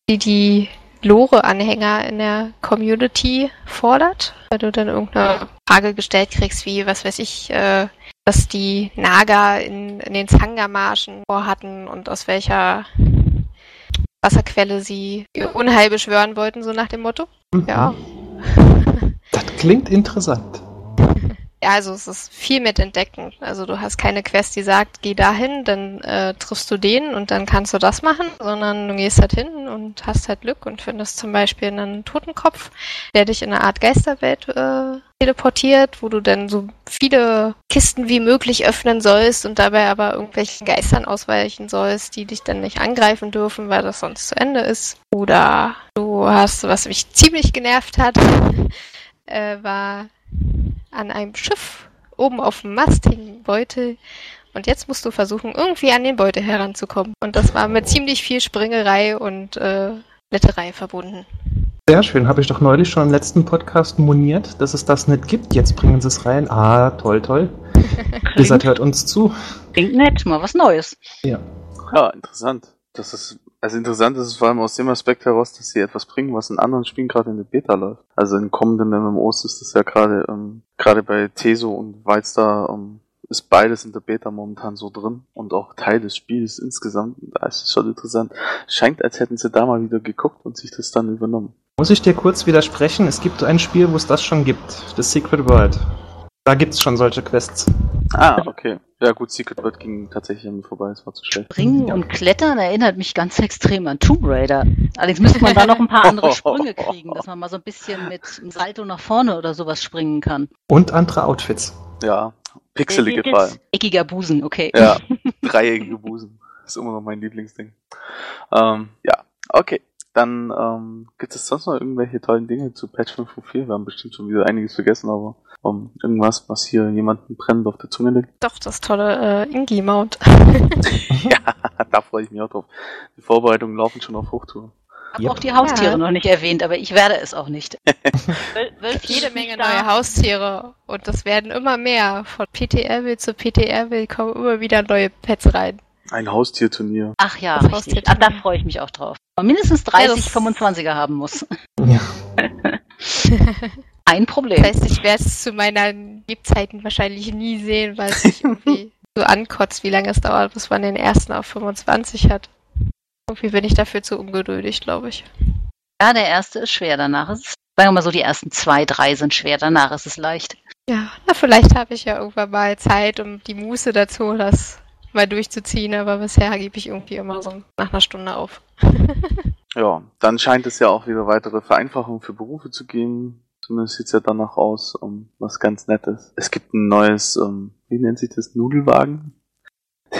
die die Lore-Anhänger in der Community fordert, weil du dann irgendeine Frage gestellt kriegst, wie, was weiß ich, äh, was die Naga in, in den Zanga-Marschen vorhatten und aus welcher Wasserquelle sie ihr Unheil beschwören wollten, so nach dem Motto. Mhm. Ja. Das klingt interessant. Ja, also es ist viel mit Entdecken. Also du hast keine Quest, die sagt, geh dahin, dann äh, triffst du den und dann kannst du das machen, sondern du gehst halt hin und hast halt Glück und findest zum Beispiel einen Totenkopf, der dich in eine Art Geisterwelt äh, teleportiert, wo du dann so viele Kisten wie möglich öffnen sollst und dabei aber irgendwelchen Geistern ausweichen sollst, die dich dann nicht angreifen dürfen, weil das sonst zu Ende ist. Oder du hast, was mich ziemlich genervt hat, äh, war an einem Schiff oben auf dem Mast hingen Beute. Und jetzt musst du versuchen, irgendwie an den Beute heranzukommen. Und das war mit ziemlich viel Springerei und äh, Letterei verbunden. Sehr schön, habe ich doch neulich schon im letzten Podcast moniert, dass es das nicht gibt. Jetzt bringen sie es rein. Ah, toll, toll. Blizzard hört uns zu. Klingt nett, mal was Neues. Ja. Ja, interessant. Das ist, also interessant ist es vor allem aus dem Aspekt heraus, dass sie etwas bringen, was in anderen Spielen gerade in der Beta läuft. Also in kommenden MMOs ist das ja gerade, ähm, gerade bei Teso und Wildstar, ähm, ist beides in der Beta momentan so drin und auch Teil des Spiels insgesamt. Da ist es schon interessant. Scheint, als hätten sie da mal wieder geguckt und sich das dann übernommen. Muss ich dir kurz widersprechen? Es gibt ein Spiel, wo es das schon gibt. Das Secret World. Da gibt's schon solche Quests. Ah, okay. Ja gut, Secret World ging tatsächlich an mir vorbei, es war zu schlecht. Springen und Klettern erinnert mich ganz extrem an Tomb Raider. Allerdings müsste man da noch ein paar andere Sprünge kriegen, dass man mal so ein bisschen mit einem Salto nach vorne oder sowas springen kann. Und andere Outfits. Ja, pixelige allem. Eckiger Busen, okay. Ja, dreieckige Busen. Ist immer noch mein Lieblingsding. Ähm, ja, okay. Dann ähm, gibt es sonst noch irgendwelche tollen Dinge zu Patch 5.4? Wir haben bestimmt schon wieder einiges vergessen, aber um, irgendwas, was hier jemanden brennend auf der Zunge liegt. Doch, das tolle äh, Ingi-Mount. ja, da freue ich mich auch drauf. Die Vorbereitungen laufen schon auf Hochtour. Ich habe auch die Haustiere Ja. noch nicht erwähnt, aber ich werde es auch nicht. Wöl- Wölfchen Jede Menge neue Haustiere. Und das werden immer mehr. Von PTR-Will zu PTR-Will kommen immer wieder neue Pets rein. Ein Haustierturnier. Ach ja. Haustier- Ah, da freue ich mich auch drauf. Man mindestens 30 Ja, das- 25er haben muss. Ja. Ein Problem. Das heißt, ich werde es zu meinen Lebzeiten wahrscheinlich nie sehen, weil es sich irgendwie so ankotzt, wie lange es dauert, bis man den ersten auf 25 hat. Irgendwie bin ich dafür zu ungeduldig, glaube ich. Ja, der erste ist schwer, danach ist es, sagen wir mal so, die ersten zwei, drei sind schwer, danach ist es leicht. Ja, na, vielleicht habe ich ja irgendwann mal Zeit um die Muße dazu, das mal durchzuziehen, aber bisher gebe ich irgendwie immer so nach einer Stunde auf. Ja, dann scheint es ja auch wieder weitere Vereinfachungen für Berufe zu geben. Zumindest sieht's ja danach aus, um, was ganz nett ist. Es gibt ein neues, um, wie nennt sich das, Nudelwagen?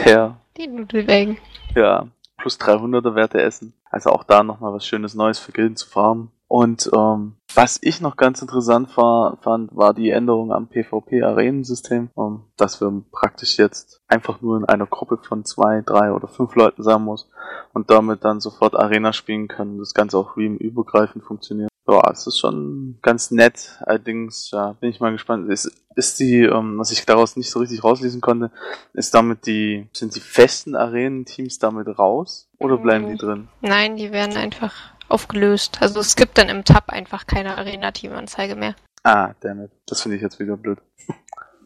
Der, Die Nudelwägen. ja, plus 300er Werte essen. Also auch da nochmal was Schönes Neues für Grillen zu farmen. Und ähm, was ich noch ganz interessant war, fand, war die Änderung am PvP-Arenensystem, ähm, dass wir praktisch jetzt einfach nur in einer Gruppe von zwei, drei oder fünf Leuten sein muss und damit dann sofort Arena spielen kann und das Ganze auch Realm-übergreifend funktioniert. Ja, es ist schon ganz nett. Allerdings, ja, bin ich mal gespannt. Ist, ist die, ähm, was ich daraus nicht so richtig rauslesen konnte, ist damit die, sind die festen Arenenteams damit raus oder bleiben die drin? Nein, die werden einfach aufgelöst. Also es gibt dann im Tab einfach keine Arena-Team-Anzeige mehr. Ah, damit. Das finde ich jetzt wieder blöd.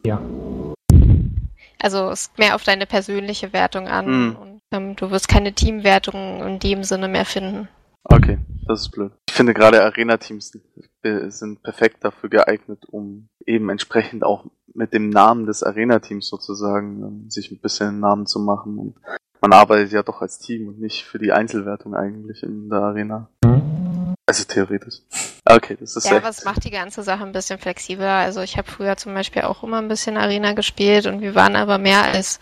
Ja. Also es ist mehr auf deine persönliche Wertung an Hm. und ähm, du wirst keine Teamwertung in dem Sinne mehr finden. Okay, das ist blöd. Ich finde gerade Arena-Teams sind, perfekt dafür geeignet, um eben entsprechend auch mit dem Namen des Arena-Teams sozusagen ähm, sich ein bisschen einen Namen zu machen. Und man arbeitet ja doch als Team und nicht für die Einzelwertung eigentlich in der Arena. Also theoretisch. Okay, das ist Ja, echt. aber es macht die ganze Sache ein bisschen flexibler. Also ich habe früher zum Beispiel auch immer ein bisschen Arena gespielt und wir waren aber mehr als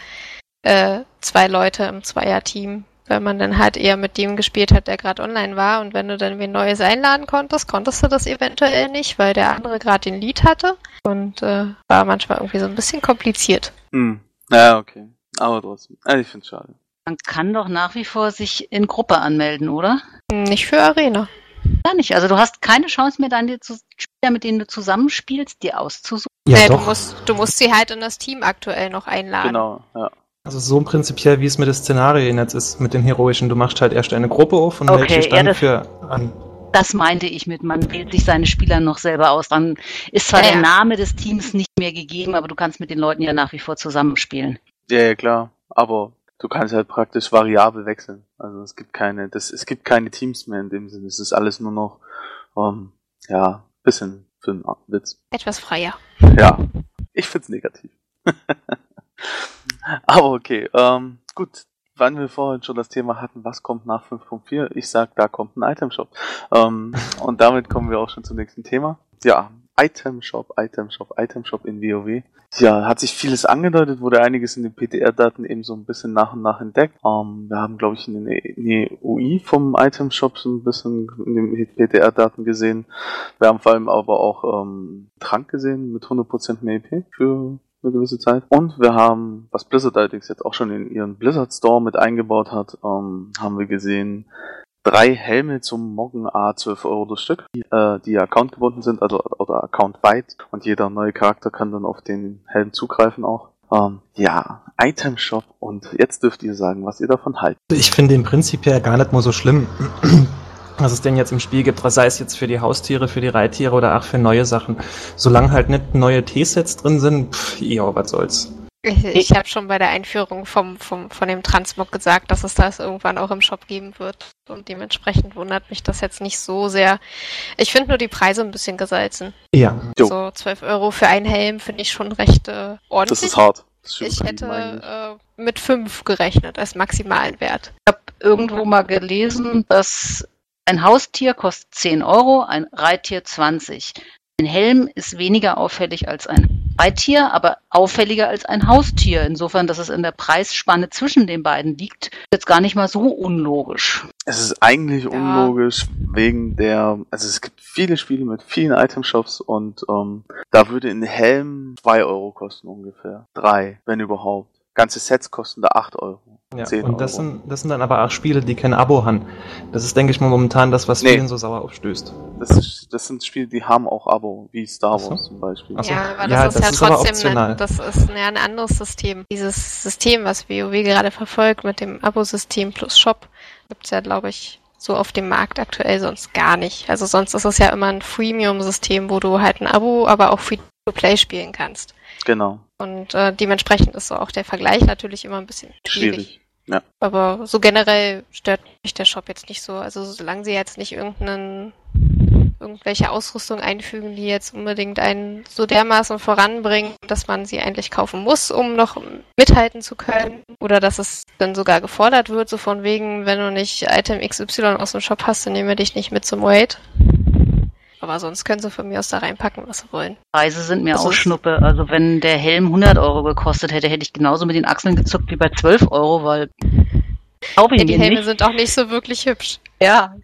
äh, zwei Leute im Zweierteam, weil man dann halt eher mit dem gespielt hat, der gerade online war. Und wenn du dann wen Neues einladen konntest, konntest du das eventuell nicht, weil der andere gerade den Lead hatte. Und äh, war manchmal irgendwie so ein bisschen kompliziert. Hm. Ja, okay. Aber trotzdem. Also ich finde es schade. Man kann doch nach wie vor sich in Gruppe anmelden, oder? Nicht für Arena. Gar nicht. Also du hast keine Chance mehr, dann die zu- Spieler, mit denen du zusammenspielst, dir auszusuchen. Ja, Nee, du doch. musst, du musst sie halt in das Team aktuell noch einladen. Genau, ja. Also so prinzipiell, wie es mit den Szenarien jetzt ist, mit den Heroischen. Du machst halt erst eine Gruppe auf und Okay, meldest dich ja, dann das- für an. Das meinte ich mit, man wählt sich seine Spieler noch selber aus. Dann ist zwar Ja, der ja. Name des Teams nicht mehr gegeben, aber du kannst mit den Leuten ja nach wie vor zusammenspielen. Ja, ja, klar. Aber du kannst halt praktisch variabel wechseln. Also es gibt keine, das, es gibt keine Teams mehr in dem Sinne. Es ist alles nur noch, ähm, ja, bisschen für einen Witz. Etwas freier. Ja, ich find's negativ. Aber okay, ähm, gut. Wann wir vorhin schon das Thema hatten, was kommt nach 5.4? Ich sag, da kommt ein Itemshop. Ähm, und damit kommen wir auch schon zum nächsten Thema. Ja, Itemshop, Itemshop, Itemshop in WoW. Ja, hat sich vieles angedeutet, wurde einiges in den PTR-Daten eben so ein bisschen nach und nach entdeckt. Ähm, wir haben, glaube ich, in den in die UI vom Itemshop so ein bisschen in den PTR-Daten gesehen. Wir haben vor allem aber auch ähm, Trank gesehen mit 100% mehr EP für eine gewisse Zeit. Und wir haben, was Blizzard allerdings jetzt auch schon in ihren Blizzard Store mit eingebaut hat, ähm, haben wir gesehen, drei Helme zum Moggen A 12 Euro das Stück, die, äh, die Account gebunden sind, also oder Account weit und jeder neue Charakter kann dann auf den Helm zugreifen auch. Ähm, ja, Item Shop und jetzt dürft ihr sagen, was ihr davon haltet. Ich finde den prinzipiell gar nicht mal so schlimm, was es denn jetzt im Spiel gibt, sei es jetzt für die Haustiere, für die Reittiere oder auch für neue Sachen. Solange halt nicht neue T-Sets drin sind, pff, ja, was soll's. Ich, ich habe schon bei der Einführung vom, vom, von dem Transmog gesagt, dass es das irgendwann auch im Shop geben wird. Und dementsprechend wundert mich das jetzt nicht so sehr. Ich finde nur die Preise ein bisschen gesalzen. Ja. Jo. So 12 Euro für einen Helm finde ich schon recht äh, ordentlich. Das ist hart. Das stimmt Ich hätte äh, mit 5 gerechnet als maximalen Wert. Ich habe irgendwo mal gelesen, dass ein Haustier kostet 10 Euro, ein Reittier 20. Ein Helm ist weniger auffällig als ein Reittier, aber auffälliger als ein Haustier. Insofern, dass es in der Preisspanne zwischen den beiden liegt, ist jetzt gar nicht mal so unlogisch. Es ist eigentlich Ja. unlogisch wegen der, also es gibt viele Spiele mit vielen Itemshops und ähm, da würde ein Helm zwei Euro kosten ungefähr. Drei, wenn überhaupt. Ganze Sets kosten da acht Euro. ja. 10 Und das Euro. sind, das sind dann aber auch Spiele, die kein Abo haben. Das ist, denke ich mal, momentan das, was Nee. vielen so sauer aufstößt. Das, ist, das sind Spiele, die haben auch Abo, wie Star Ach so. Wars zum Beispiel. So. Ja, aber das Ja, ist das ja ist trotzdem, optional. ein, das ist ja ein anderes System. Dieses System, was WoW gerade verfolgt mit dem Abo-System plus Shop, gibt's ja, glaube ich, so auf dem Markt aktuell sonst gar nicht. Also sonst ist es ja immer ein Freemium-System, wo du halt ein Abo, aber auch Free-to-Play spielen kannst. Genau. Und äh, dementsprechend ist so auch der Vergleich natürlich immer ein bisschen schwierig. Schwierig. Ja. Aber so generell stört mich der Shop jetzt nicht so. Also solange sie jetzt nicht irgendeinen irgendwelche Ausrüstung einfügen, die jetzt unbedingt einen so dermaßen voranbringen, dass man sie eigentlich kaufen muss, um noch mithalten zu können. Oder dass es dann sogar gefordert wird, so von wegen, wenn du nicht Item XY aus dem Shop hast, dann nehmen wir dich nicht mit zum Raid. Aber sonst können sie von mir aus da reinpacken, was sie wollen. Preise sind mir Also auch Schnuppe. Also wenn der Helm 100 Euro gekostet hätte, hätte ich genauso mit den Achseln gezuckt wie bei 12 Euro, weil Ja, die Helme nicht. sind auch nicht so wirklich hübsch. Ja,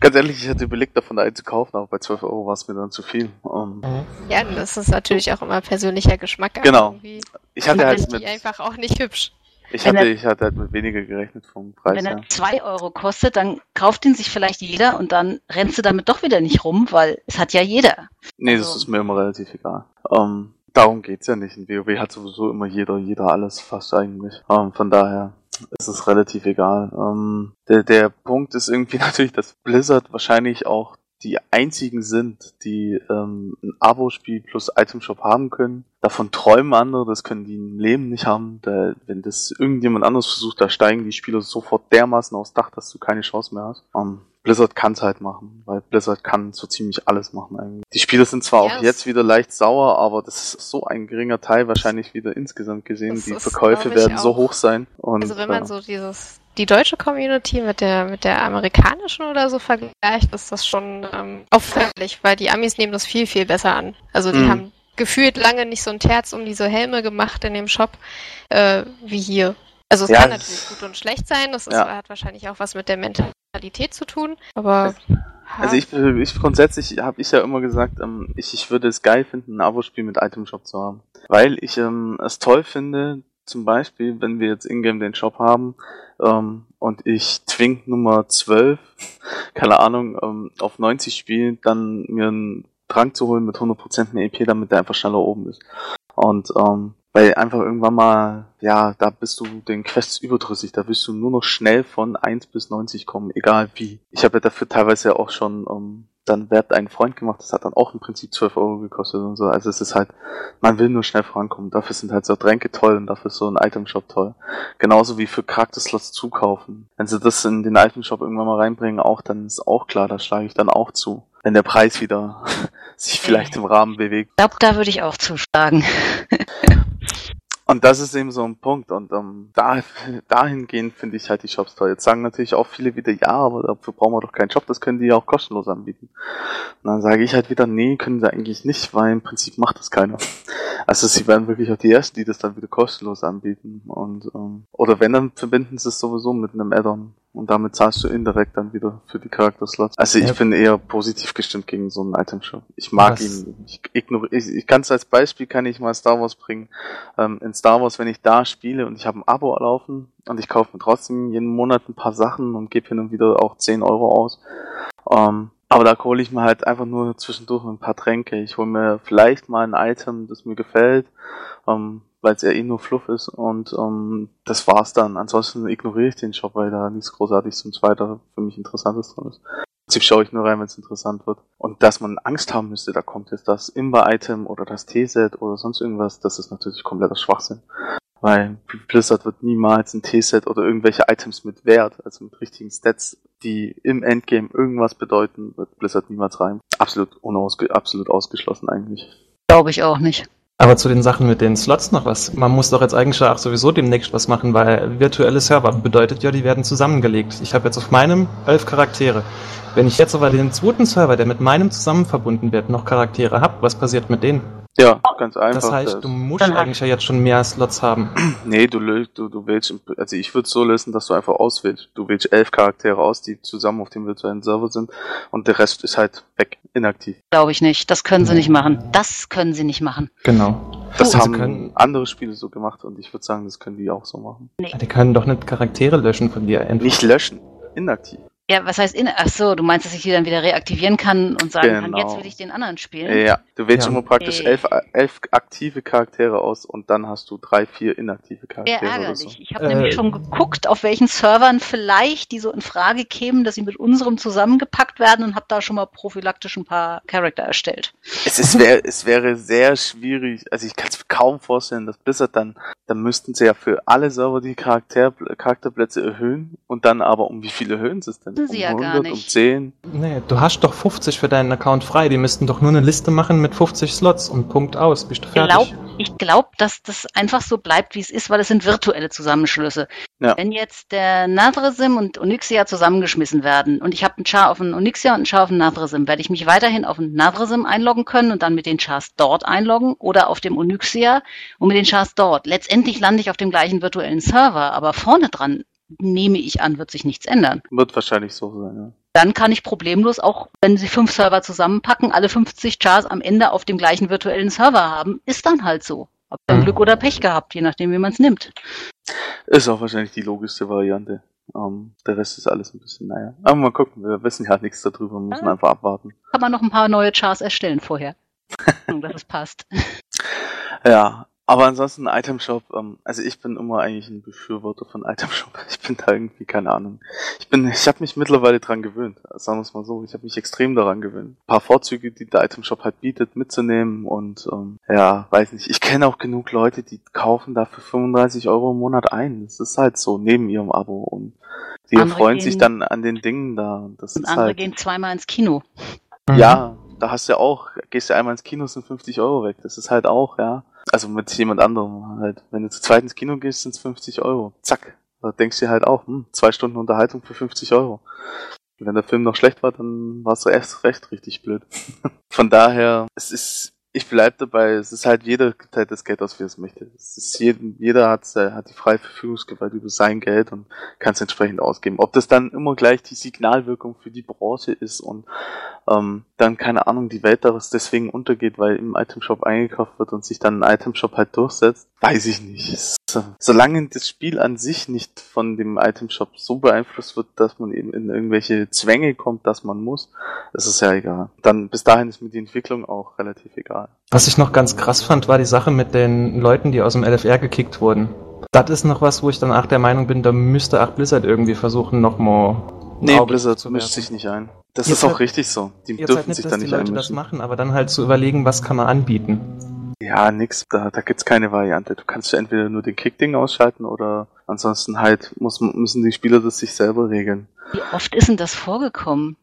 Ganz ehrlich, ich hatte überlegt, davon einen zu kaufen, aber bei 12 Euro war es mir dann zu viel. Ähm, Ja, das ist natürlich auch immer persönlicher Geschmack. Genau. irgendwie ich hatte finde halt ich mit, die einfach auch nicht hübsch. Ich Wenn hatte, er- ich hatte halt mit weniger gerechnet vom Preis wenn er 2 Euro kostet, dann kauft ihn sich vielleicht jeder und dann rennst du damit doch wieder nicht rum, weil es hat ja jeder. Nee, das Also- ist mir immer relativ egal. Ähm, darum geht's ja nicht. In WoW hat sowieso immer jeder, jeder alles fast eigentlich. Ähm, von daher ist es relativ egal. Ähm, der, der Punkt ist irgendwie natürlich, dass Blizzard wahrscheinlich auch die einzigen sind, die ähm, ein Abo-Spiel plus Itemshop haben können. Davon träumen andere, das können die im Leben nicht haben. Da, wenn das irgendjemand anderes versucht, da steigen die Spieler sofort dermaßen aufs Dach, dass du keine Chance mehr hast. Ähm, Blizzard kann's halt machen, weil Blizzard kann so ziemlich alles machen eigentlich. Die Spieler sind zwar Ja, auch es- jetzt wieder leicht sauer, aber das ist so ein geringer Teil wahrscheinlich wieder insgesamt gesehen. Das die ist, Verkäufe werden so auch. hoch sein. Und, Also wenn man äh, so dieses die deutsche Community mit der mit der amerikanischen oder so vergleicht, ist das schon ähm, auffällig, weil die Amis nehmen das viel viel besser an. Also die Mhm. haben gefühlt lange nicht so ein Terz um diese Helme gemacht in dem Shop äh, wie hier. Also es Ja, kann es- natürlich gut und schlecht sein. Das ist, Ja. hat wahrscheinlich auch was mit der Mentalität zu tun. Aber Also ich, ich grundsätzlich habe ich ja immer gesagt, ähm, ich, ich würde es geil finden, ein Abo-Spiel mit Itemshop zu haben. Weil ich ähm, es toll finde, zum Beispiel, wenn wir jetzt Ingame den Shop haben ähm, und ich Twink Nummer 12, keine Ahnung, ähm, auf 90 spiele, dann mir einen Trank zu holen mit 100% mehr EP, damit der einfach schneller oben ist. Und ähm, weil einfach irgendwann mal, ja, da bist du den Quests überdrüssig, da willst du nur noch schnell von 1 bis 90 kommen, egal wie. Ich habe ja dafür teilweise ja auch schon ähm, dann Wert einen Freund gemacht, das hat dann auch im Prinzip 12 Euro gekostet und so. Also es ist halt, man will nur schnell vorankommen. Dafür sind halt so Tränke toll und dafür ist so ein Itemshop toll. Genauso wie für Charakterslots zukaufen. Wenn sie das in den Itemshop irgendwann mal reinbringen, auch, dann ist auch klar, da schlage ich dann auch zu. Wenn der Preis wieder sich vielleicht im Rahmen bewegt. Ich glaube, da würde ich auch zuschlagen. Und das ist eben so ein Punkt. Und ähm, da, dahingehend finde ich halt die Shops toll. Jetzt sagen natürlich auch viele wieder, ja, aber dafür brauchen wir doch keinen Shop, das können die ja auch kostenlos anbieten. Und dann sage ich halt wieder, nee, können sie eigentlich nicht, weil im Prinzip macht das keiner. Also sie werden wirklich auch die Ersten, die das dann wieder kostenlos anbieten. Und ähm, oder wenn, dann verbinden sie es sowieso mit einem Add-on. Und damit zahlst du indirekt dann wieder für die Charakterslots. Also ich Ja. bin eher positiv gestimmt gegen so einen Item-Shop. Ich mag Was- ihn. Ich, ignori- ich, ich kann es als Beispiel, kann ich mal Star Wars bringen ähm, in Star Wars, wenn ich da spiele und ich habe ein Abo laufen und ich kaufe mir trotzdem jeden Monat ein paar Sachen und gebe hin und wieder auch 10 Euro aus. Ähm, aber da hole ich mir halt einfach nur zwischendurch ein paar Tränke. Ich hole mir vielleicht mal ein Item, das mir gefällt, ähm, weil es ja eh nur Fluff ist und ähm, das war's dann. Ansonsten ignoriere ich den Shop, weil da nichts großartig zum Zweiter für mich Interessantes drin ist. Prinzip schaue ich nur rein, wenn es interessant wird. Und dass man Angst haben müsste, da kommt jetzt das Imba-Item oder das T-Set oder sonst irgendwas, das ist natürlich kompletter Schwachsinn. Weil Blizzard wird niemals ein T-Set oder irgendwelche Items mit Wert, also mit richtigen Stats, die im Endgame irgendwas bedeuten, wird Blizzard niemals rein. Absolut unausge absolut ausgeschlossen eigentlich. Glaube ich auch nicht. Aber zu den Sachen mit den Slots noch was. Man muss doch jetzt eigentlich auch sowieso demnächst was machen, weil virtuelle Server bedeutet ja, die werden zusammengelegt. Ich habe jetzt auf meinem elf Charaktere. Wenn ich jetzt aber den zweiten Server, der mit meinem zusammen verbunden wird, noch Charaktere habe, was passiert mit denen? Ja, ganz einfach. Das heißt, Das- du musst Dann eigentlich ja jetzt schon mehr Slots haben. Nee, du, du, du wählst, also ich würde so lösen, dass du einfach auswählst. Du wählst elf Charaktere aus, die zusammen auf dem virtuellen Server sind und der Rest ist halt weg, inaktiv. Glaube ich nicht. Das können sie nicht machen. Das können sie nicht machen. Genau. Das Also haben können- andere Spiele so gemacht und ich würde sagen, das können die auch so machen. Die können doch nicht Charaktere löschen von dir. einfach. Nicht löschen, inaktiv. Ja, was heißt in? Ach so, du meinst, dass ich die dann wieder reaktivieren kann und sagen kann, Genau. jetzt will ich den anderen spielen? Ja, du wählst Ja. immer praktisch elf, elf aktive Charaktere aus und dann hast du drei, vier inaktive Sehr Charaktere oder ärgerlich. so. Ich habe Äh, nämlich schon geguckt, auf welchen Servern vielleicht die so in Frage kämen, dass sie mit unserem zusammengepackt werden und habe da schon mal prophylaktisch ein paar Charakter erstellt. Es, ist, wär, es wäre sehr schwierig, also ich kann es kaum vorstellen, dass Blizzard dann, dann müssten sie ja für alle Server die Charakter, Charakterplätze erhöhen und dann aber um wie viel erhöhen sie es denn? Wissen sie um ja gar um nicht. 10? Nee, du hast doch 50 für deinen Account frei. Die müssten doch nur eine Liste machen mit 50 Slots und Punkt aus. Bist du fertig? Glaub, ich glaube, dass das einfach so bleibt, wie es ist, weil es sind virtuelle Zusammenschlüsse. Ja. Wenn jetzt der Nathresim und Onyxia zusammengeschmissen werden und ich habe einen Char auf einen Onyxia und einen Char auf einen Nathresim, werde ich mich weiterhin auf einen Nathresim einloggen können und dann mit den Chars dort einloggen oder auf dem Onyxia und mit den Chars dort. Letztendlich lande ich auf dem gleichen virtuellen Server, aber vorne dran nehme ich an, wird sich nichts ändern. Wird wahrscheinlich so sein, ja. Dann kann ich problemlos auch, wenn sie fünf Server zusammenpacken, alle 50 Chars am Ende auf dem gleichen virtuellen Server haben. Ist dann halt so. Hab dann Mhm. Glück oder Pech gehabt, je nachdem, wie man es nimmt. Ist auch wahrscheinlich die logischste Variante. Ähm, der Rest ist alles ein bisschen, naja. Aber mal gucken, wir wissen ja nichts darüber, müssen Ja. einfach abwarten. Kann man noch ein paar neue Chars erstellen vorher. Dass es passt. Ja, aber ansonsten Item Shop, ähm, also ich bin immer eigentlich ein Befürworter von Item Shop. Ich bin da irgendwie, keine Ahnung. Ich bin, ich habe mich mittlerweile dran gewöhnt, sagen wir es mal so. Ich habe mich extrem daran gewöhnt. Ein paar Vorzüge, die der Item Shop halt bietet, mitzunehmen und ähm, ja, weiß nicht. Ich kenne auch genug Leute, die kaufen dafür 35 Euro im Monat ein. Das ist halt so, neben ihrem Abo und die Andere freuen sich gehen- dann an den Dingen da. Das Und ist andere halt, gehen zweimal ins Kino. Mhm. ja, da hast du ja auch, gehst du einmal ins Kino, sind 50 Euro weg. Das ist halt auch, ja. Also mit jemand anderem halt. Wenn du zu zweit ins Kino gehst, sind es 50 Euro. Zack. Da denkst du dir halt auch, hm, zwei Stunden Unterhaltung für 50 Euro. Wenn der Film noch schlecht war, dann war es erst recht richtig blöd. Von daher, es ist, ich bleib dabei, es ist halt jeder halt das Geld aus, wie er es möchte. Es ist jedem, jeder hat, hat die freie Verfügungsgewalt über sein Geld und kann es entsprechend ausgeben. Ob das dann immer gleich die Signalwirkung für die Branche ist und ähm, dann, keine Ahnung, die Welt daraus deswegen untergeht, weil im Itemshop eingekauft wird und sich dann ein Itemshop halt durchsetzt, weiß ich nicht. Solange das Spiel an sich nicht von dem Itemshop so beeinflusst wird, dass man eben in irgendwelche Zwänge kommt, dass man muss, ist es ja egal. Dann bis dahin ist mir die Entwicklung auch relativ egal. Was ich noch ganz krass fand, war die Sache mit den Leuten, die aus dem LFR gekickt wurden. Das ist noch was, wo ich dann auch der Meinung bin, da müsste auch Blizzard irgendwie versuchen, nochmal. Nee, Blizzard mischt sich nicht ein. Das Jetzt ist auch halt- richtig so. Die Jetzt dürfen halt nicht, sich da die nicht Leute das einmischen. machen, aber dann halt zu überlegen, was kann man anbieten. Ja, nix. Da, da gibt's keine Variante. Du kannst ja entweder nur den Kick-Ding ausschalten oder ansonsten halt muss, müssen die Spieler das sich selber regeln. Wie oft ist denn das vorgekommen?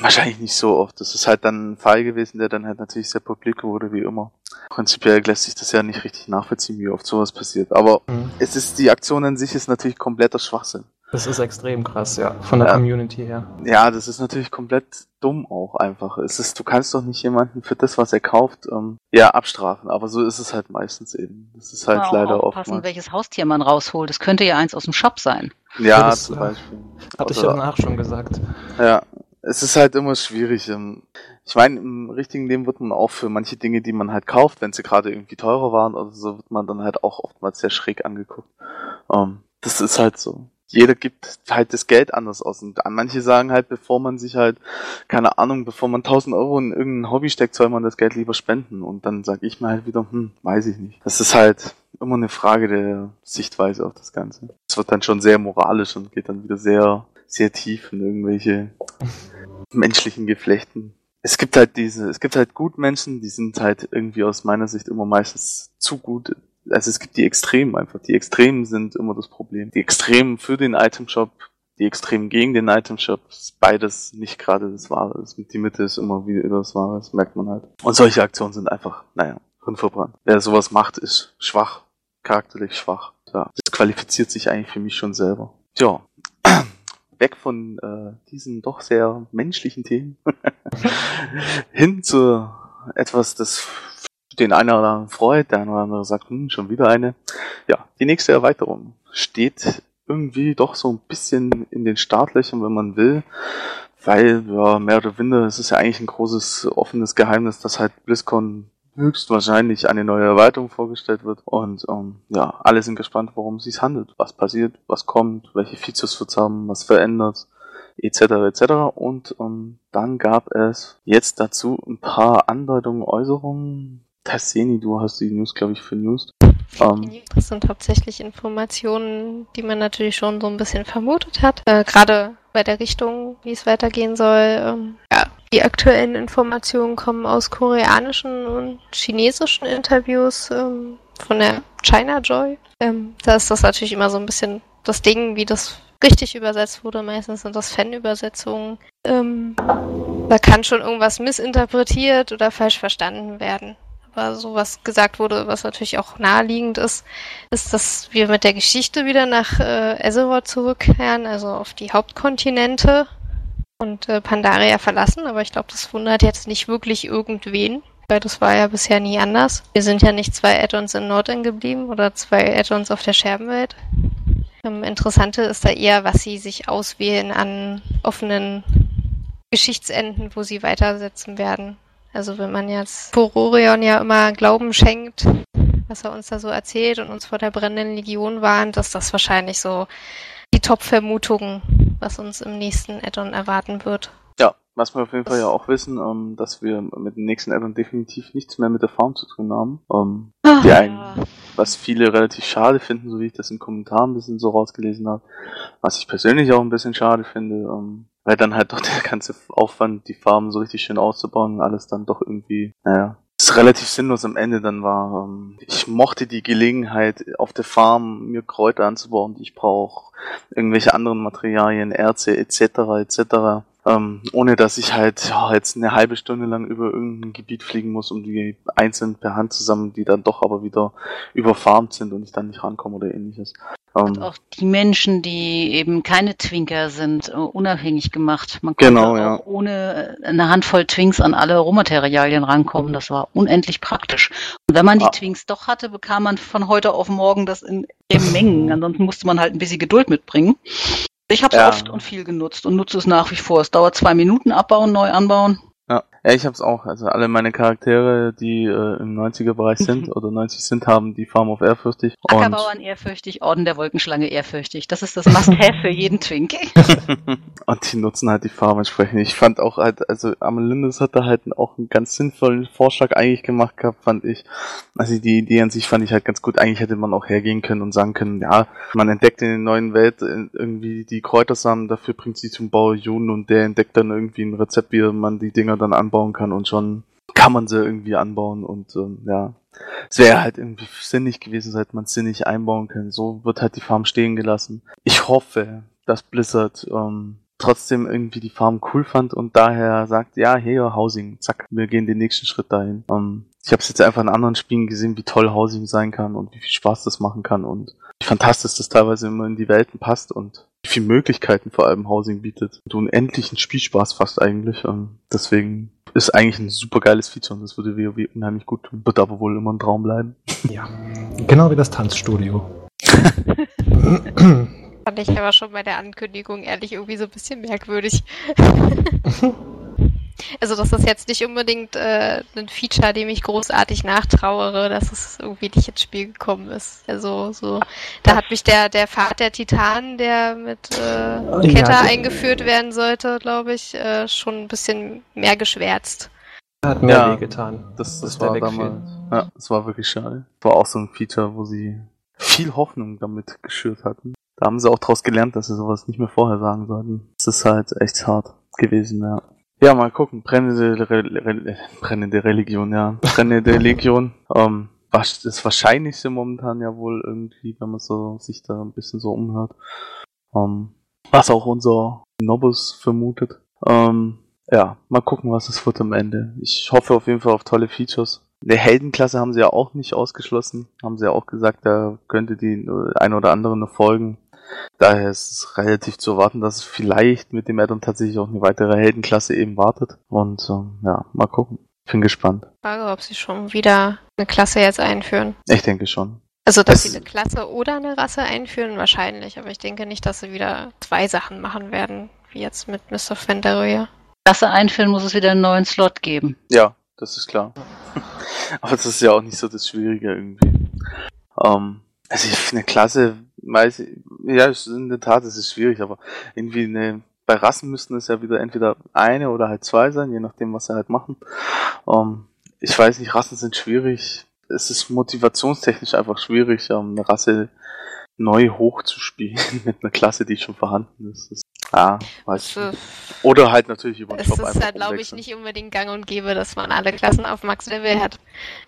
Wahrscheinlich nicht so oft. Das ist halt dann ein Fall gewesen, der dann halt natürlich sehr publik wurde, wie immer. Prinzipiell lässt sich das ja nicht richtig nachvollziehen, wie oft sowas passiert. Aber Mhm. es ist, die Aktion an sich ist natürlich kompletter Schwachsinn. Das ist extrem krass, ja, von der Ja. Community her. Ja, das ist natürlich komplett dumm auch einfach. Es ist, du kannst doch nicht jemanden für das, was er kauft, ähm, ja, abstrafen. Aber so ist es halt meistens eben. Das ist halt auch leider aufpassen, oftmals. welches Haustier man rausholt. Das könnte ja eins aus dem Shop sein. Ja, Das, zum äh, Beispiel. Hatte ich ja danach schon gesagt. Ja, es ist halt immer schwierig. ähm, Ich meine, im richtigen Leben wird man auch für manche Dinge, die man halt kauft, wenn sie gerade irgendwie teurer waren oder so, wird man dann halt auch oftmals sehr schräg angeguckt. Ähm, Das ist halt so. Jeder gibt halt das Geld anders aus. Und manche sagen halt, bevor man sich halt, keine Ahnung, bevor man 1000 Euro in irgendein Hobby steckt, soll man das Geld lieber spenden. Und dann sage ich mir halt wieder, hm, weiß ich nicht. Das ist halt immer eine Frage der Sichtweise auf das Ganze. Es wird dann schon sehr moralisch und geht dann wieder sehr, sehr tief in irgendwelche menschlichen Geflechten. Es gibt halt diese, es gibt halt Gutmenschen, die sind halt irgendwie aus meiner Sicht immer meistens zu gut. Also es gibt die Extremen einfach. Die Extremen sind immer das Problem. Die Extremen für den Itemshop, die Extremen gegen den Itemshop, ist beides nicht gerade das Wahre. Die Mitte ist immer wieder das Wahre, das merkt man halt. Und solche Aktionen sind einfach, naja, hirnverbrannt. Wer sowas macht, ist schwach, charakterlich schwach. Ja, das qualifiziert sich eigentlich für mich schon selber. Tja, weg von äh, diesen doch sehr menschlichen Themen hin zu etwas, das den einen oder anderen freut, der eine oder andere sagt, hm, schon wieder eine. Ja, die nächste Erweiterung steht irgendwie doch so ein bisschen in den Startlöchern, wenn man will, weil, ja, mehr oder minder, es ist ja eigentlich ein großes offenes Geheimnis, dass halt BlizzCon höchstwahrscheinlich eine neue Erweiterung vorgestellt wird und ähm, ja, alle sind gespannt, worum es sich handelt, was passiert, was kommt, welche Features wird's haben, was verändert, etc. etc. Und ähm, dann gab es jetzt dazu ein paar Andeutungen, Äußerungen. Tasseni, du hast die News, glaube ich, für News. Ähm, das sind hauptsächlich Informationen, die man natürlich schon so ein bisschen vermutet hat. Äh, Gerade bei der Richtung, wie es weitergehen soll. Ähm, ja, die aktuellen Informationen kommen aus koreanischen und chinesischen Interviews ähm, von der China Joy. Ähm, da ist das natürlich immer so ein bisschen das Ding, wie das richtig übersetzt wurde. Meistens sind das Fan-Übersetzungen. Ähm, da kann schon irgendwas missinterpretiert oder falsch verstanden werden. Aber so was gesagt wurde, was natürlich auch naheliegend ist, ist, dass wir mit der Geschichte wieder nach äh, Azeroth zurückkehren, also auf die Hauptkontinente und äh, Pandaria verlassen. Aber ich glaube, das wundert jetzt nicht wirklich irgendwen, weil das war ja bisher nie anders. Wir sind ja nicht zwei Add-ons in Norden geblieben oder zwei Add-ons auf der Scherbenwelt. Ähm, Interessante ist da eher, was sie sich auswählen an offenen Geschichtsenden, wo sie weitersetzen werden. Also wenn man jetzt Pororion ja immer Glauben schenkt, was er uns da so erzählt und uns vor der brennenden Legion warnt, ist das wahrscheinlich so die Top-Vermutung, was uns im nächsten Addon erwarten wird. Ja, was wir auf jeden Fall ja auch wissen, ähm, dass wir mit dem nächsten Addon definitiv nichts mehr mit der Farm zu tun haben. Ähm, Ach, die einen, ja. was viele relativ schade finden, so wie ich das in Kommentaren ein bisschen so rausgelesen habe. Was ich persönlich auch ein bisschen schade finde, ähm, weil dann halt doch der ganze Aufwand, die Farben so richtig schön auszubauen, alles dann doch irgendwie, naja, ist relativ sinnlos am Ende dann war. Ähm, ich mochte die Gelegenheit, auf der Farm mir Kräuter anzubauen, die ich brauche, irgendwelche anderen Materialien, Erze etc. etc. Ähm, ohne dass ich halt ja, jetzt eine halbe Stunde lang über irgendein Gebiet fliegen muss, um die einzeln per Hand zusammen, die dann doch aber wieder überfarmt sind und ich dann nicht rankomme oder ähnliches. Und auch die Menschen, die eben keine Twinker sind, äh, unabhängig gemacht. Man konnte genau, ja. auch ohne äh, eine Handvoll Twinks an alle Rohmaterialien rankommen. Das war unendlich praktisch. Und wenn man die ah. Twinks doch hatte, bekam man von heute auf morgen das in Mengen. Ansonsten musste man halt ein bisschen Geduld mitbringen. Ich habe es ja. oft und viel genutzt und nutze es nach wie vor. Es dauert zwei Minuten abbauen, neu anbauen. Ja, ja ich hab's auch. Also alle meine Charaktere, die äh, im 90er-Bereich sind oder 90 sind, haben die Farm auf ehrfürchtig. Ackerbauern ehrfürchtig, Orden der Wolkenschlange ehrfürchtig. Das ist das Must-Have für jeden Twink. und die nutzen halt die Farm entsprechend. Ich fand auch halt, also Amelindus hat da halt auch einen ganz sinnvollen Vorschlag eigentlich gemacht gehabt, fand ich. Also die Idee an sich fand ich halt ganz gut. Eigentlich hätte man auch hergehen können und sagen können, ja, man entdeckt in der neuen Welt äh, irgendwie die Kräutersamen, dafür bringt sie zum Bau Jun und der entdeckt dann irgendwie ein Rezept, wie man die Dinger dann anbauen kann und schon kann man sie irgendwie anbauen und ähm, ja, es wäre halt irgendwie sinnig gewesen, seit man es sinnig einbauen kann. So wird halt die Farm stehen gelassen. Ich hoffe, dass Blizzard ähm, trotzdem irgendwie die Farm cool fand und daher sagt, ja, hey, Housing, zack, wir gehen den nächsten Schritt dahin. Ähm, ich habe es jetzt einfach in anderen Spielen gesehen, wie toll Housing sein kann und wie viel Spaß das machen kann und wie fantastisch das teilweise immer in die Welten passt und wie viele Möglichkeiten vor allem Housing bietet. Und unendlichen Spielspaß fast eigentlich. Ähm, deswegen ist eigentlich ein super geiles Feature und das würde WoW unheimlich gut tun. Wird aber wohl immer ein Traum bleiben. Ja, genau wie das Tanzstudio. Fand ich aber schon bei der Ankündigung ehrlich irgendwie so ein bisschen merkwürdig. Also das ist jetzt nicht unbedingt äh, ein Feature, dem ich großartig nachtrauere, dass es irgendwie nicht ins Spiel gekommen ist. Also so, da hat mich der der Pfad der Titanen, der mit äh, Kette ja, eingeführt werden sollte, glaube ich, äh, schon ein bisschen mehr geschwärzt. Hat mir ja, wehgetan. Das, das, das war damals. Ja, das war wirklich schade. War auch so ein Feature, wo sie viel Hoffnung damit geschürt hatten. Da haben sie auch daraus gelernt, dass sie sowas nicht mehr vorher sagen sollten. Das ist halt echt hart gewesen, ja. Ja, mal gucken. Brennende, Re Re brennende Religion, ja. Brennende Legion. Ähm, was das Wahrscheinlichste momentan ja wohl irgendwie, wenn man so sich da ein bisschen so umhört. Ähm, was auch unser Nobus vermutet. Ähm, ja, mal gucken, was es wird am Ende. Ich hoffe auf jeden Fall auf tolle Features. Der Heldenklasse haben sie ja auch nicht ausgeschlossen. Haben sie ja auch gesagt, da könnte die eine oder andere noch folgen. Daher ist es relativ zu erwarten, dass es vielleicht mit dem Addon tatsächlich auch eine weitere Heldenklasse eben wartet. Und ähm, ja, mal gucken. Bin gespannt. Frage, ob sie schon wieder eine Klasse jetzt einführen. Ich denke schon. Also, dass es sie eine Klasse oder eine Rasse einführen, wahrscheinlich. Aber ich denke nicht, dass sie wieder zwei Sachen machen werden, wie jetzt mit Mr. Fenderoya. Klasse einführen muss es wieder einen neuen Slot geben. Ja, das ist klar. Aber das ist ja auch nicht so das Schwierige irgendwie. Ähm, also eine Klasse weiß, ja, in der Tat, es ist schwierig, aber irgendwie eine bei Rassen müssten es ja wieder entweder eine oder halt zwei sein, je nachdem, was sie halt machen. Ähm, ich weiß nicht, Rassen sind schwierig. Es ist motivationstechnisch einfach schwierig, ähm, eine Rasse neu hochzuspielen mit einer Klasse, die schon vorhanden ist. Das, ja, weiß ich Es, nicht. Oder halt natürlich über den es Shop ist einfach halt, glaube ich, nicht unbedingt gang und gäbe, dass man alle Klassen auf Max-Level hat.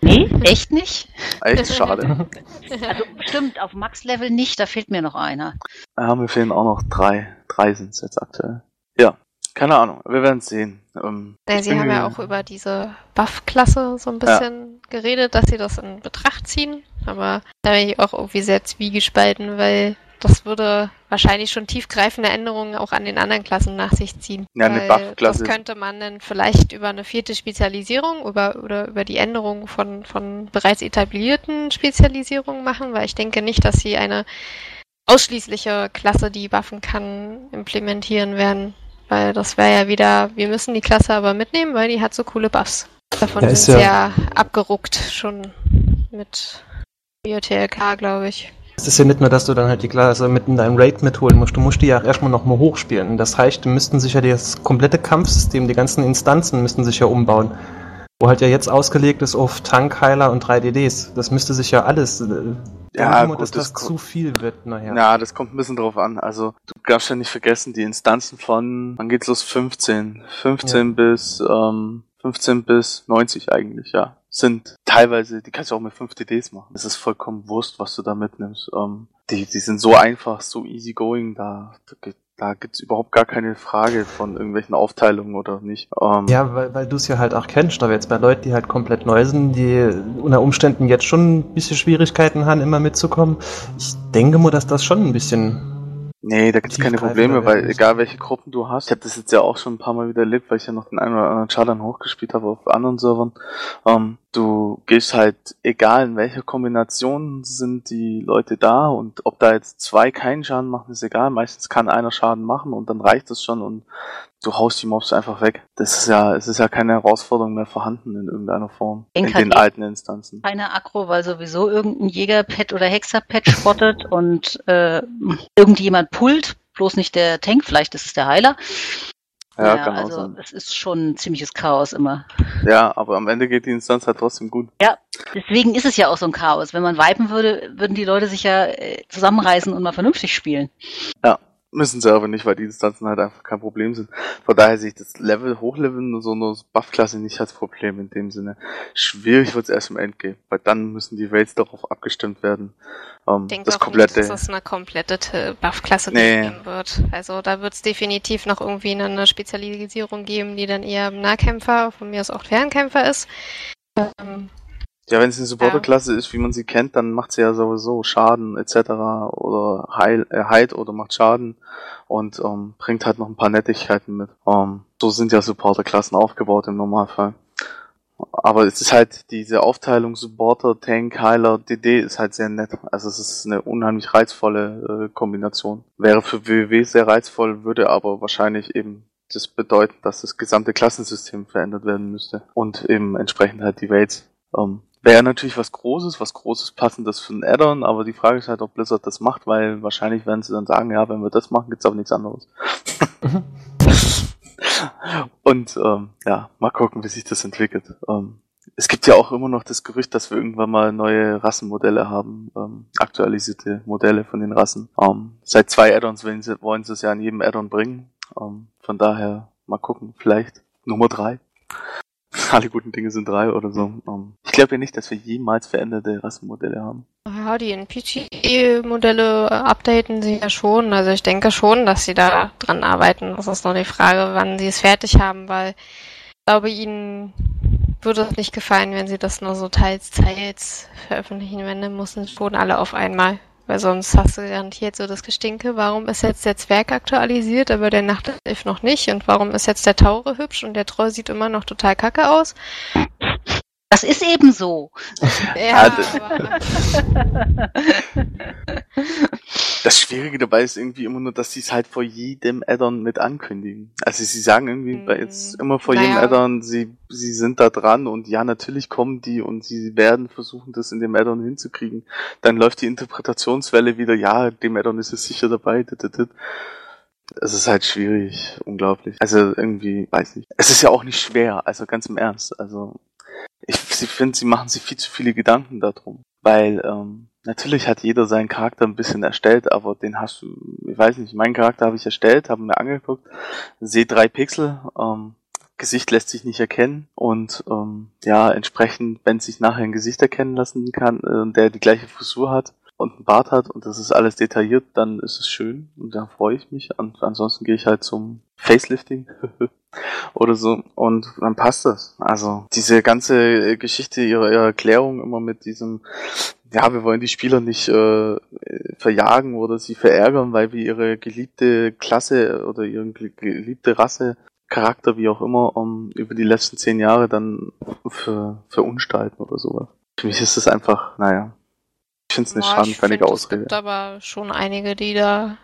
Nee, echt nicht? Echt schade. Also stimmt, auf Max-Level nicht, da fehlt mir noch einer. Ja, mir fehlen auch noch drei. Drei sind es jetzt aktuell. Ja, keine Ahnung. Wir werden sehen. Ähm, Ja, sie haben ja auch über diese Buff-Klasse so ein bisschen geredet, dass sie das in Betracht ziehen. Aber da bin ich auch irgendwie sehr zwiegespalten, weil das würde wahrscheinlich schon tiefgreifende Änderungen auch an den anderen Klassen nach sich ziehen. Ja, eine Buff-Klasse- Das könnte man dann vielleicht über eine vierte Spezialisierung über, oder über die Änderung von, von bereits etablierten Spezialisierungen machen, weil ich denke nicht, dass sie eine ausschließliche Klasse, die Waffen kann, implementieren werden. Weil das wäre ja wieder, wir müssen die Klasse aber mitnehmen, weil die hat so coole Buffs. Davon Ja, ist sind sie ja- ja abgeruckt schon mit BioTLK, glaube ich. Es ist ja nicht nur, dass du dann halt die Klasse mit in deinem Raid mitholen musst, du musst die ja auch erstmal nochmal hochspielen. Das heißt, die müssten sich ja das komplette Kampfsystem, die ganzen Instanzen müssten sich ja umbauen. Wo halt ja jetzt ausgelegt ist auf Tankheiler und 3DDs. Das müsste sich ja alles. äh, Ja, gut, dass das das zu viel wird nachher. Ja, das kommt ein bisschen drauf an. Also, du darfst ja nicht vergessen, die Instanzen von, wann geht's los? 15. 15 bis, ähm, 15 bis 90 eigentlich, ja. Sind teilweise, die kannst du auch mit 5 DDs machen. Es ist vollkommen Wurst, was du da mitnimmst. Ähm, die, die sind so einfach, so easy going, da, da, gibt- da gibt's überhaupt gar keine Frage von irgendwelchen Aufteilungen oder nicht. Ähm, Ja, weil, weil du es ja halt auch kennst, aber jetzt bei Leuten, die halt komplett neu sind, die unter Umständen jetzt schon ein bisschen Schwierigkeiten haben, immer mitzukommen. Ich denke mal, dass das schon ein bisschen. Nee, da gibt's keine Probleme, weil egal welche Gruppen du hast, ich habe das jetzt ja auch schon ein paar Mal wieder erlebt, weil ich ja noch den einen oder anderen Schaden hochgespielt habe auf anderen Servern. Ähm, du gehst halt, egal in welcher Kombination sind die Leute da und ob da jetzt zwei keinen Schaden machen, ist egal. Meistens kann einer Schaden machen und dann reicht es schon und du haust die Mobs einfach weg. Das ist ja, es ist ja keine Herausforderung mehr vorhanden in irgendeiner Form. Denk in halt den alten Instanzen. Keine Aggro, weil sowieso irgendein Jägerpet oder Hexerpet spottet und äh, irgendjemand pullt, bloß nicht der Tank, vielleicht ist es der Heiler. Ja, Ja, also sein. es ist schon ein ziemliches Chaos immer. Ja, aber am Ende geht die Instanz halt trotzdem gut. Deswegen ist es ja auch so ein Chaos. Wenn man wipen würde, würden die Leute sich ja äh, zusammenreißen und mal vernünftig spielen. Müssen sie aber nicht, weil die Distanzen halt einfach kein Problem sind. Von daher sehe ich das Level hochleveln und so eine Buff-Klasse nicht als Problem in dem Sinne. Schwierig wird es erst im Endgame, weil dann müssen die Raids darauf abgestimmt werden. Ähm, Ich denke das auch komplette. nicht, dass es eine komplette Buff-Klasse Nee. geben wird. Also da wird es definitiv noch irgendwie eine, eine Spezialisierung geben, die dann eher Nahkämpfer, von mir aus auch Fernkämpfer ist. Ähm, ja, wenn es eine Supporter-Klasse ist, wie man sie kennt, dann macht sie ja sowieso Schaden etc. oder heil, äh, heilt oder macht Schaden und ähm, bringt halt noch ein paar Nettigkeiten mit. Ähm, so sind ja Supporter-Klassen aufgebaut im Normalfall. Aber es ist halt diese Aufteilung Supporter, Tank, Heiler, DD ist halt sehr nett. Also es ist eine unheimlich reizvolle äh, Kombination. Wäre für WoW sehr reizvoll, würde aber wahrscheinlich eben das bedeuten, dass das gesamte Klassensystem verändert werden müsste. Und eben entsprechend halt die Raids. Ähm, Wäre natürlich was Großes, was Großes Passendes für ein Add-on, aber die Frage ist halt, ob Blizzard das macht, weil wahrscheinlich werden sie dann sagen, ja, wenn wir das machen, gibt's aber nichts anderes. Mhm. Und ähm, ja, mal gucken, wie sich das entwickelt. Ähm, es gibt ja auch immer noch das Gerücht, dass wir irgendwann mal neue Rassenmodelle haben, ähm, aktualisierte Modelle von den Rassen. Ähm, seit zwei Add-ons wollen sie, wollen sie es ja in jedem Add-on bringen. Ähm, von daher mal gucken, vielleicht Nummer drei. Alle guten Dinge sind drei oder so. Ähm, ich glaube ja nicht, dass wir jemals veränderte Rassenmodelle haben. ja, die NPG-Modelle updaten sie ja schon. Also ich denke schon, dass sie da dran arbeiten. Das ist nur die Frage, wann sie es fertig haben, weil ich glaube, ihnen würde es nicht gefallen, wenn sie das nur so teils, teils veröffentlichen, wenn dann müssen schon alle auf einmal. Weil sonst hast du garantiert so das Gestinke, warum ist jetzt der Zwerg aktualisiert, aber der Nachtelf noch nicht? Und warum ist jetzt der Taure hübsch und der Troll sieht immer noch total kacke aus? Das ist eben so. Ja, das- aber, Das Schwierige dabei ist irgendwie immer nur, dass sie es halt vor jedem Add-on mit ankündigen. Also sie sagen irgendwie bei jetzt immer vor jedem Naja. Add-on, sie, sie sind da dran und ja, natürlich kommen die und sie werden versuchen, das in dem Add-on hinzukriegen. Dann läuft die Interpretationswelle wieder, ja, dem Add-on ist es sicher dabei. Es ist halt schwierig, unglaublich. Also irgendwie, weiß nicht. Es ist ja auch nicht schwer, also ganz im Ernst. Also ich, ich finde, sie machen sich viel zu viele Gedanken darum. Weil, ähm, natürlich hat jeder seinen Charakter ein bisschen erstellt, aber den hast du, ich weiß nicht, meinen Charakter habe ich erstellt, habe mir angeguckt, sehe drei Pixel, ähm, Gesicht lässt sich nicht erkennen und ähm, ja, entsprechend, wenn sich nachher ein Gesicht erkennen lassen kann, äh, der die gleiche Frisur hat und einen Bart hat und das ist alles detailliert, dann ist es schön und da freue ich mich. Und ansonsten gehe ich halt zum Facelifting oder so und dann passt das. Also diese ganze Geschichte, ihre, ihre Erklärung immer mit diesem, ja, wir wollen die Spieler nicht äh, verjagen oder sie verärgern, weil wir ihre geliebte Klasse oder ihre geliebte Rasse Charakter, wie auch immer, um, über die letzten zehn Jahre dann ver, verunstalten oder sowas. Für mich ist das einfach, naja, ich finde es eine schadenfällige Ausrede. Es gibt aber schon einige, die da,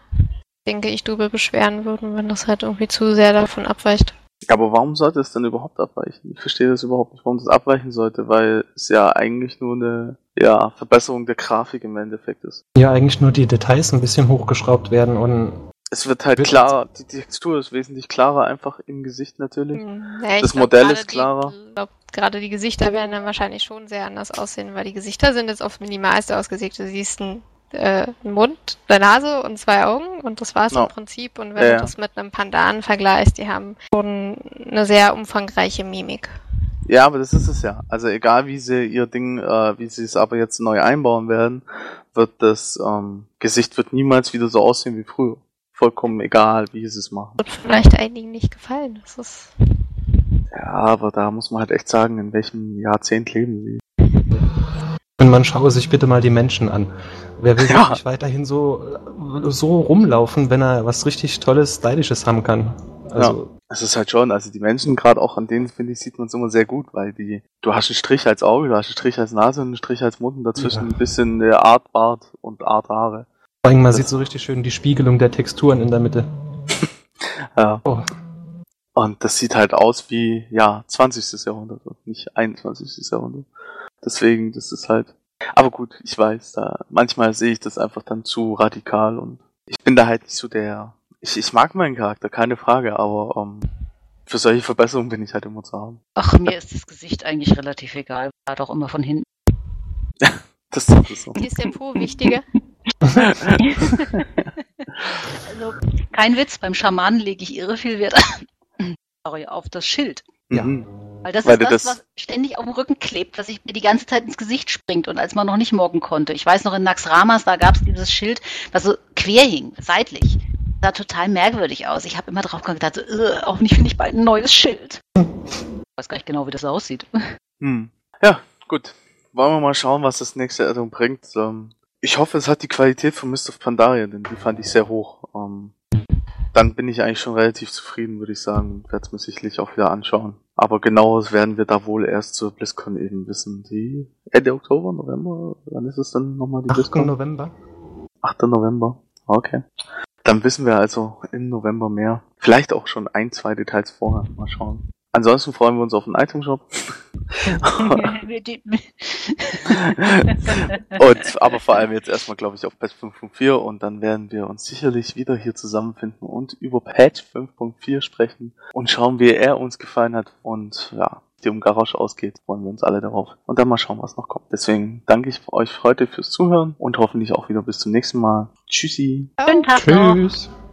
denke ich, drüber beschweren würden, wenn das halt irgendwie zu sehr davon abweicht. Aber warum sollte es denn überhaupt abweichen? Ich verstehe das überhaupt nicht, warum das abweichen sollte, weil es ja eigentlich nur eine ja, Verbesserung der Grafik im Endeffekt ist. Ja, eigentlich nur die Details ein bisschen hochgeschraubt werden und es wird halt wird klar, die Textur ist wesentlich klarer, einfach im Gesicht natürlich. Hm, ja, das Modell ist klarer. ich glaube, gerade die Gesichter werden dann wahrscheinlich schon sehr anders aussehen, weil die Gesichter sind jetzt oft minimalste ausgesägt. Du siehst einen, äh, einen Mund, eine Nase und zwei Augen und das war's no. im Prinzip. Und wenn ja, du das mit einem Pandan vergleichst, die haben schon eine sehr umfangreiche Mimik. Ja, aber das ist es ja. Also egal wie sie ihr Ding, äh, wie sie es aber jetzt neu einbauen werden, wird das ähm, Gesicht wird niemals wieder so aussehen wie früher vollkommen egal, wie sie es machen. Wird vielleicht einigen nicht gefallen. Das ist ja, aber da muss man halt echt sagen, in welchem Jahrzehnt leben sie. Und man schaue sich bitte mal die Menschen an. Wer will ja. wirklich weiterhin so, so rumlaufen, wenn er was richtig Tolles, Stylisches haben kann? Also, ja, es ist halt schon, also die Menschen, gerade auch an denen, finde ich, sieht man es immer sehr gut, weil die, du hast einen Strich als Auge, du hast einen Strich als Nase und einen Strich als Mund und dazwischen ja. ein bisschen der Art Bart und Art Haare. Vor allem, man das sieht so richtig schön die Spiegelung der Texturen in der Mitte. ja. Oh. Und das sieht halt aus wie, ja, 20. Jahrhundert und nicht 21. Jahrhundert. Deswegen, das ist halt. Aber gut, ich weiß, da manchmal sehe ich das einfach dann zu radikal und ich bin da halt nicht so der. Ich, ich mag meinen Charakter, keine Frage, aber um, ähm, für solche Verbesserungen bin ich halt immer zu haben. Ach, mir ist das Gesicht eigentlich relativ egal. War doch immer von hinten. das ist so. Ist der Po wichtiger? also, kein Witz, beim Schamanen lege ich irre viel Wert sorry, auf das Schild. Ja. Mhm. Weil das Weil ist das, das, was ständig auf dem Rücken klebt, was sich mir die ganze Zeit ins Gesicht springt und als man noch nicht morgen konnte. Ich weiß noch, in Naxramas, da gab es dieses Schild, was so quer hing, seitlich. Das sah total merkwürdig aus. Ich habe immer drauf gedacht, so, hoffentlich finde ich bald ein neues Schild. Ich weiß gar nicht genau, wie das aussieht. Hm. Ja, gut. Wollen wir mal schauen, was das nächste Addon bringt. Ähm, ich hoffe, es hat die Qualität von Mist of Pandaria, denn die fand ich sehr hoch. Ähm, dann bin ich eigentlich schon relativ zufrieden, würde ich sagen. Werde es mir sicherlich auch wieder anschauen. Aber genaueres werden wir da wohl erst zur BlizzCon eben wissen. Die Ende Oktober, November? Wann ist es dann nochmal die 8. BlizzCon? November. 8. November. Okay. Dann wissen wir also im November mehr. Vielleicht auch schon ein, zwei Details vorher. Mal schauen. Ansonsten freuen wir uns auf den Item-Shop. und, aber vor allem jetzt erstmal, glaube ich, auf Patch 5.4 und dann werden wir uns sicherlich wieder hier zusammenfinden und über Patch 5.4 sprechen und schauen, wie er uns gefallen hat und ja, die um Garage ausgeht, freuen wir uns alle darauf. Und dann mal schauen, was noch kommt. Deswegen danke ich euch heute fürs Zuhören und hoffentlich auch wieder bis zum nächsten Mal. Tschüssi. Schönen Tag Tschüss. Noch.